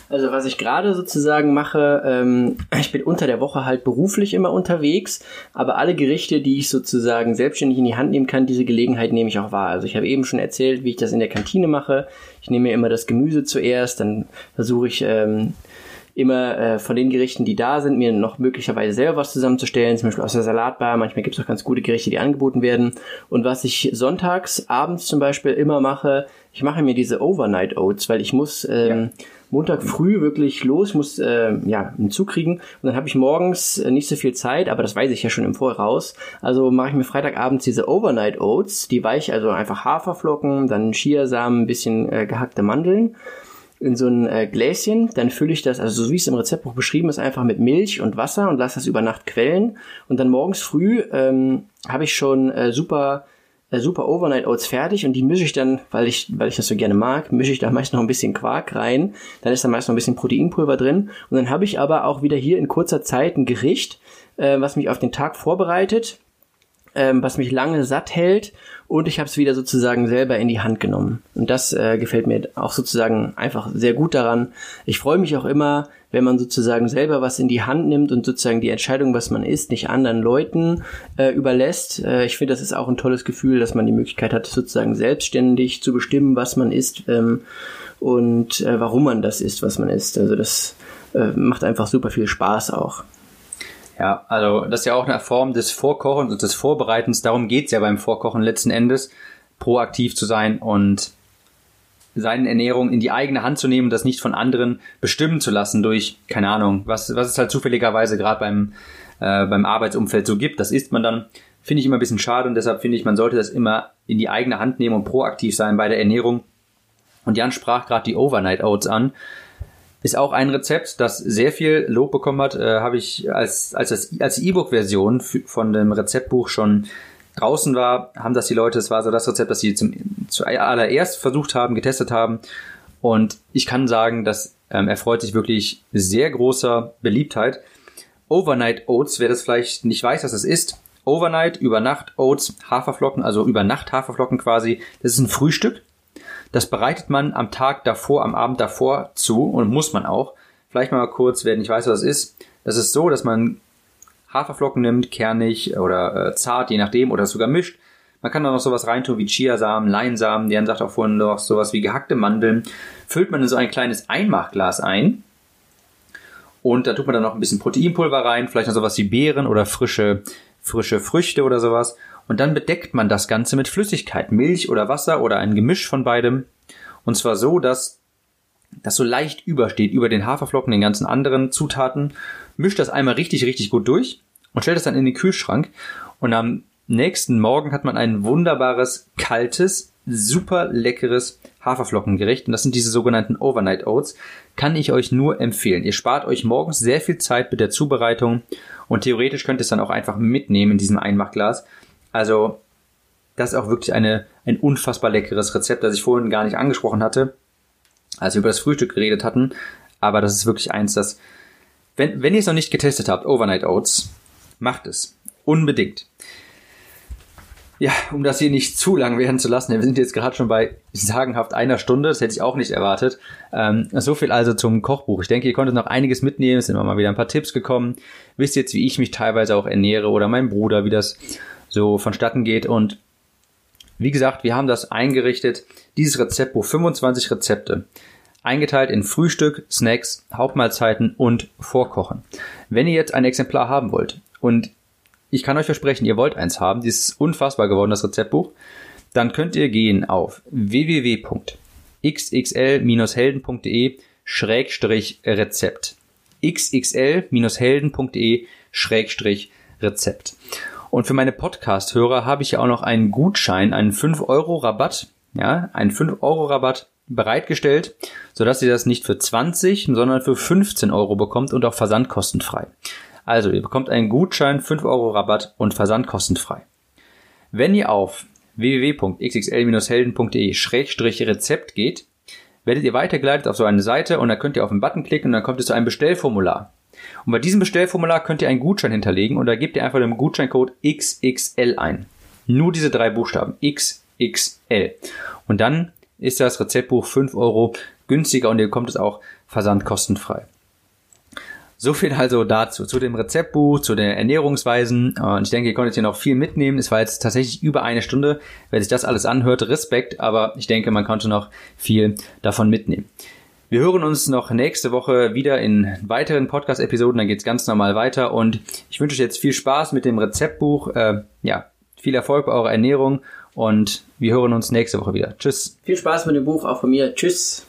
Also was ich gerade sozusagen mache, ähm, ich bin unter der Woche halt beruflich immer unterwegs, aber alle Gerichte, die ich sozusagen selbstständig in die Hand nehmen kann, diese Gelegenheit nehme ich auch wahr. Also ich habe eben schon erzählt, wie ich das in der Kantine mache. Ich nehme mir immer das Gemüse zuerst, dann versuche ich ähm, immer äh, von den Gerichten, die da sind, mir noch möglicherweise selber was zusammenzustellen, zum Beispiel aus der Salatbar. Manchmal gibt es auch ganz gute Gerichte, die angeboten werden. Und was ich sonntags, abends zum Beispiel immer mache, ich mache mir diese Overnight Oats, weil ich muss ähm, ja. Montag früh wirklich los, muss äh, ja einen Zug kriegen und dann habe ich morgens äh, nicht so viel Zeit, aber das weiß ich ja schon im Voraus. Also mache ich mir Freitagabends diese Overnight Oats, die weich, also einfach Haferflocken, dann Chiasamen, ein bisschen äh, gehackte Mandeln in so ein äh, Gläschen, dann fülle ich das, also so wie es im Rezeptbuch beschrieben ist, einfach mit Milch und Wasser und lasse das über Nacht quellen und dann morgens früh ähm, habe ich schon äh, super super Overnight Oats fertig und die mische ich dann, weil ich, weil ich das so gerne mag, mische ich da meist noch ein bisschen Quark rein. Dann ist da meist noch ein bisschen Proteinpulver drin. Und dann habe ich aber auch wieder hier in kurzer Zeit ein Gericht, äh, was mich auf den Tag vorbereitet, ähm, was mich lange satt hält und ich habe es wieder sozusagen selber in die Hand genommen. Und das äh, gefällt mir auch sozusagen einfach sehr gut daran. Ich freue mich auch immer, wenn man sozusagen selber was in die Hand nimmt und sozusagen die Entscheidung, was man isst, nicht anderen Leuten äh, überlässt. Äh, ich finde, das ist auch ein tolles Gefühl, dass man die Möglichkeit hat, sozusagen selbstständig zu bestimmen, was man isst ähm, und äh, warum man das isst, was man isst. Also das äh, macht einfach super viel Spaß auch. Ja, also das ist ja auch eine Form des Vorkochens und des Vorbereitens. Darum geht's ja beim Vorkochen letzten Endes, proaktiv zu sein und seine Ernährung in die eigene Hand zu nehmen und das nicht von anderen bestimmen zu lassen durch, keine Ahnung, was, was es halt zufälligerweise gerade beim, äh, beim Arbeitsumfeld so gibt. Das isst man dann, finde ich immer ein bisschen schade und deshalb finde ich, man sollte das immer in die eigene Hand nehmen und proaktiv sein bei der Ernährung. Und Jan sprach gerade die Overnight Oats an. Ist auch ein Rezept, das sehr viel Lob bekommen hat. Äh, Habe ich als, als, als E-Book-Version von dem Rezeptbuch schon draußen war, haben das die Leute, es war so das Rezept, das sie zum, zuallererst versucht haben, getestet haben. Und ich kann sagen, das ähm, erfreut sich wirklich sehr großer Beliebtheit. Overnight Oats, wer das vielleicht nicht weiß, was das ist. Overnight, über Nacht Oats, Haferflocken, also über Nacht Haferflocken quasi. Das ist ein Frühstück. Das bereitet man am Tag davor, am Abend davor zu und muss man auch. Vielleicht mal kurz, wer nicht weiß, was das ist. Das ist so, dass man Haferflocken nimmt, kernig oder äh, zart, je nachdem, oder sogar mischt. Man kann da noch sowas reintun wie Chiasamen, Leinsamen, Jan sagt auch vorhin noch sowas wie gehackte Mandeln. Füllt man in so ein kleines Einmachglas ein. Und da tut man dann noch ein bisschen Proteinpulver rein, vielleicht noch sowas wie Beeren oder frische, frische Früchte oder sowas. Und dann bedeckt man das Ganze mit Flüssigkeit, Milch oder Wasser oder ein Gemisch von beidem. Und zwar so, dass das so leicht übersteht über den Haferflocken, den ganzen anderen Zutaten. Mischt das einmal richtig, richtig gut durch und stellt es dann in den Kühlschrank. Und am nächsten Morgen hat man ein wunderbares, kaltes, super leckeres Haferflockengericht. Und das sind diese sogenannten Overnight Oats. Kann ich euch nur empfehlen. Ihr spart euch morgens sehr viel Zeit mit der Zubereitung und theoretisch könnt ihr es dann auch einfach mitnehmen in diesem Einmachglas. Also, das ist auch wirklich eine, ein unfassbar leckeres Rezept, das ich vorhin gar nicht angesprochen hatte, als wir über das Frühstück geredet hatten. aber das ist wirklich eins, das, wenn, wenn ihr es noch nicht getestet habt, Overnight Oats, macht es. Unbedingt. Ja, um das hier nicht zu lang werden zu lassen, wir sind jetzt gerade schon bei sagenhaft einer Stunde, das hätte ich auch nicht erwartet. Ähm, so viel also zum Kochbuch. Ich denke, ihr konntet noch einiges mitnehmen, es sind immer mal wieder ein paar Tipps gekommen. Wisst jetzt, wie ich mich teilweise auch ernähre oder mein Bruder, wie das so vonstatten geht. Und wie gesagt, wir haben das eingerichtet, dieses Rezeptbuch, 25 Rezepte, eingeteilt in Frühstück, Snacks, Hauptmahlzeiten und Vorkochen. Wenn ihr jetzt ein Exemplar haben wollt und ich kann euch versprechen, ihr wollt eins haben, dieses unfassbar geworden, das Rezeptbuch, dann könnt ihr gehen auf www.xxl-helden.de Schrägstrich Rezept. xxl-helden.de Schrägstrich Rezept. Und für meine Podcast-Hörer habe ich ja auch noch einen Gutschein, einen 5-Euro-Rabatt, ja, einen 5-Euro-Rabatt bereitgestellt, sodass ihr das nicht für 20, sondern für 15 Euro bekommt und auch versandkostenfrei. Also, ihr bekommt einen Gutschein, 5 Euro Rabatt und versandkostenfrei. Wenn ihr auf www.xxl-helden.de-rezept geht, werdet ihr weitergeleitet auf so eine Seite und da könnt ihr auf den Button klicken und dann kommt ihr zu einem Bestellformular. Und bei diesem Bestellformular könnt ihr einen Gutschein hinterlegen und da gebt ihr einfach den Gutscheincode XXL ein. Nur diese drei Buchstaben. XXL. Und dann ist das Rezeptbuch 5 Euro günstiger und ihr bekommt es auch versandkostenfrei. So viel also dazu, zu dem Rezeptbuch, zu den Ernährungsweisen. Und ich denke, ihr konntet hier noch viel mitnehmen. Es war jetzt tatsächlich über eine Stunde. Wer sich das alles anhört, Respekt, aber ich denke, man konnte noch viel davon mitnehmen. Wir hören uns noch nächste Woche wieder in weiteren Podcast-Episoden. Dann geht's ganz normal weiter. Und ich wünsche euch jetzt viel Spaß mit dem Rezeptbuch. Äh, ja, viel Erfolg bei eurer Ernährung. Und wir hören uns nächste Woche wieder. Tschüss. Viel Spaß mit dem Buch auch von mir. Tschüss.